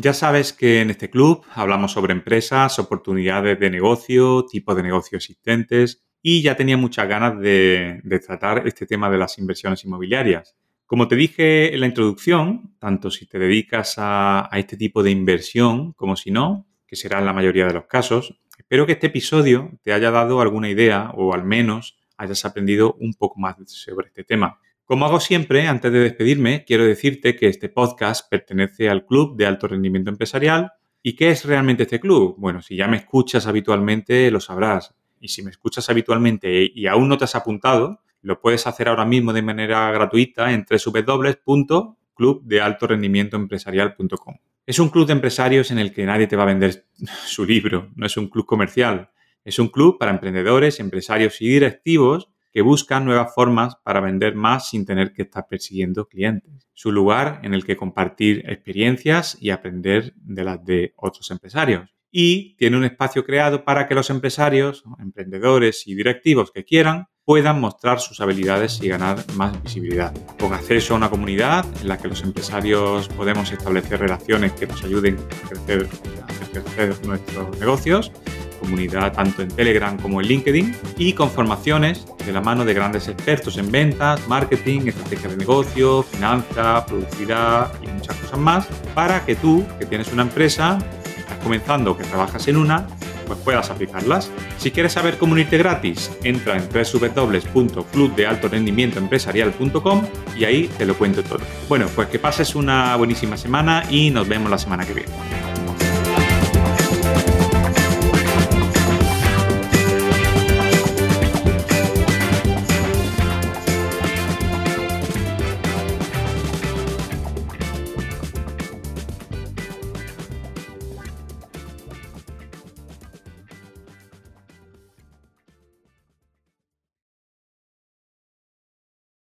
Ya sabes que en este club hablamos sobre empresas, oportunidades de negocio, tipos de negocio existentes y ya tenía muchas ganas de, tratar este tema de las inversiones inmobiliarias. Como te dije en la introducción, tanto si te dedicas a este tipo de inversión como si no, que será en la mayoría de los casos. Espero que este episodio te haya dado alguna idea o al menos hayas aprendido un poco más sobre este tema. Como hago siempre, antes de despedirme, quiero decirte que este podcast pertenece al Club de Alto Rendimiento Empresarial. ¿Y qué es realmente este club? Bueno, si ya me escuchas habitualmente, lo sabrás. Y si me escuchas habitualmente y aún no te has apuntado, lo puedes hacer ahora mismo de manera gratuita en www.clubdealtorendimientoempresarial.com. Es un club de empresarios en el que nadie te va a vender su libro, no es un club comercial. Es un club para emprendedores, empresarios y directivos que buscan nuevas formas para vender más sin tener que estar persiguiendo clientes. Es un lugar en el que compartir experiencias y aprender de las de otros empresarios. Y tiene un espacio creado para que los empresarios, emprendedores y directivos que quieran puedan mostrar sus habilidades y ganar más visibilidad. Con acceso a una comunidad en la que los empresarios podemos establecer relaciones que nos ayuden a crecer nuestros negocios, comunidad tanto en Telegram como en LinkedIn y con formaciones de la mano de grandes expertos en ventas, marketing, estrategia de negocio, finanzas, productividad y muchas cosas más para que tú, que tienes una empresa, estás comenzando que trabajas en una, pues puedas aplicarlas. Si quieres saber cómo unirte gratis, entra en www.clubdealtorendimientoempresarial.com y ahí te lo cuento todo. Bueno, pues que pases una buenísima semana y nos vemos la semana que viene.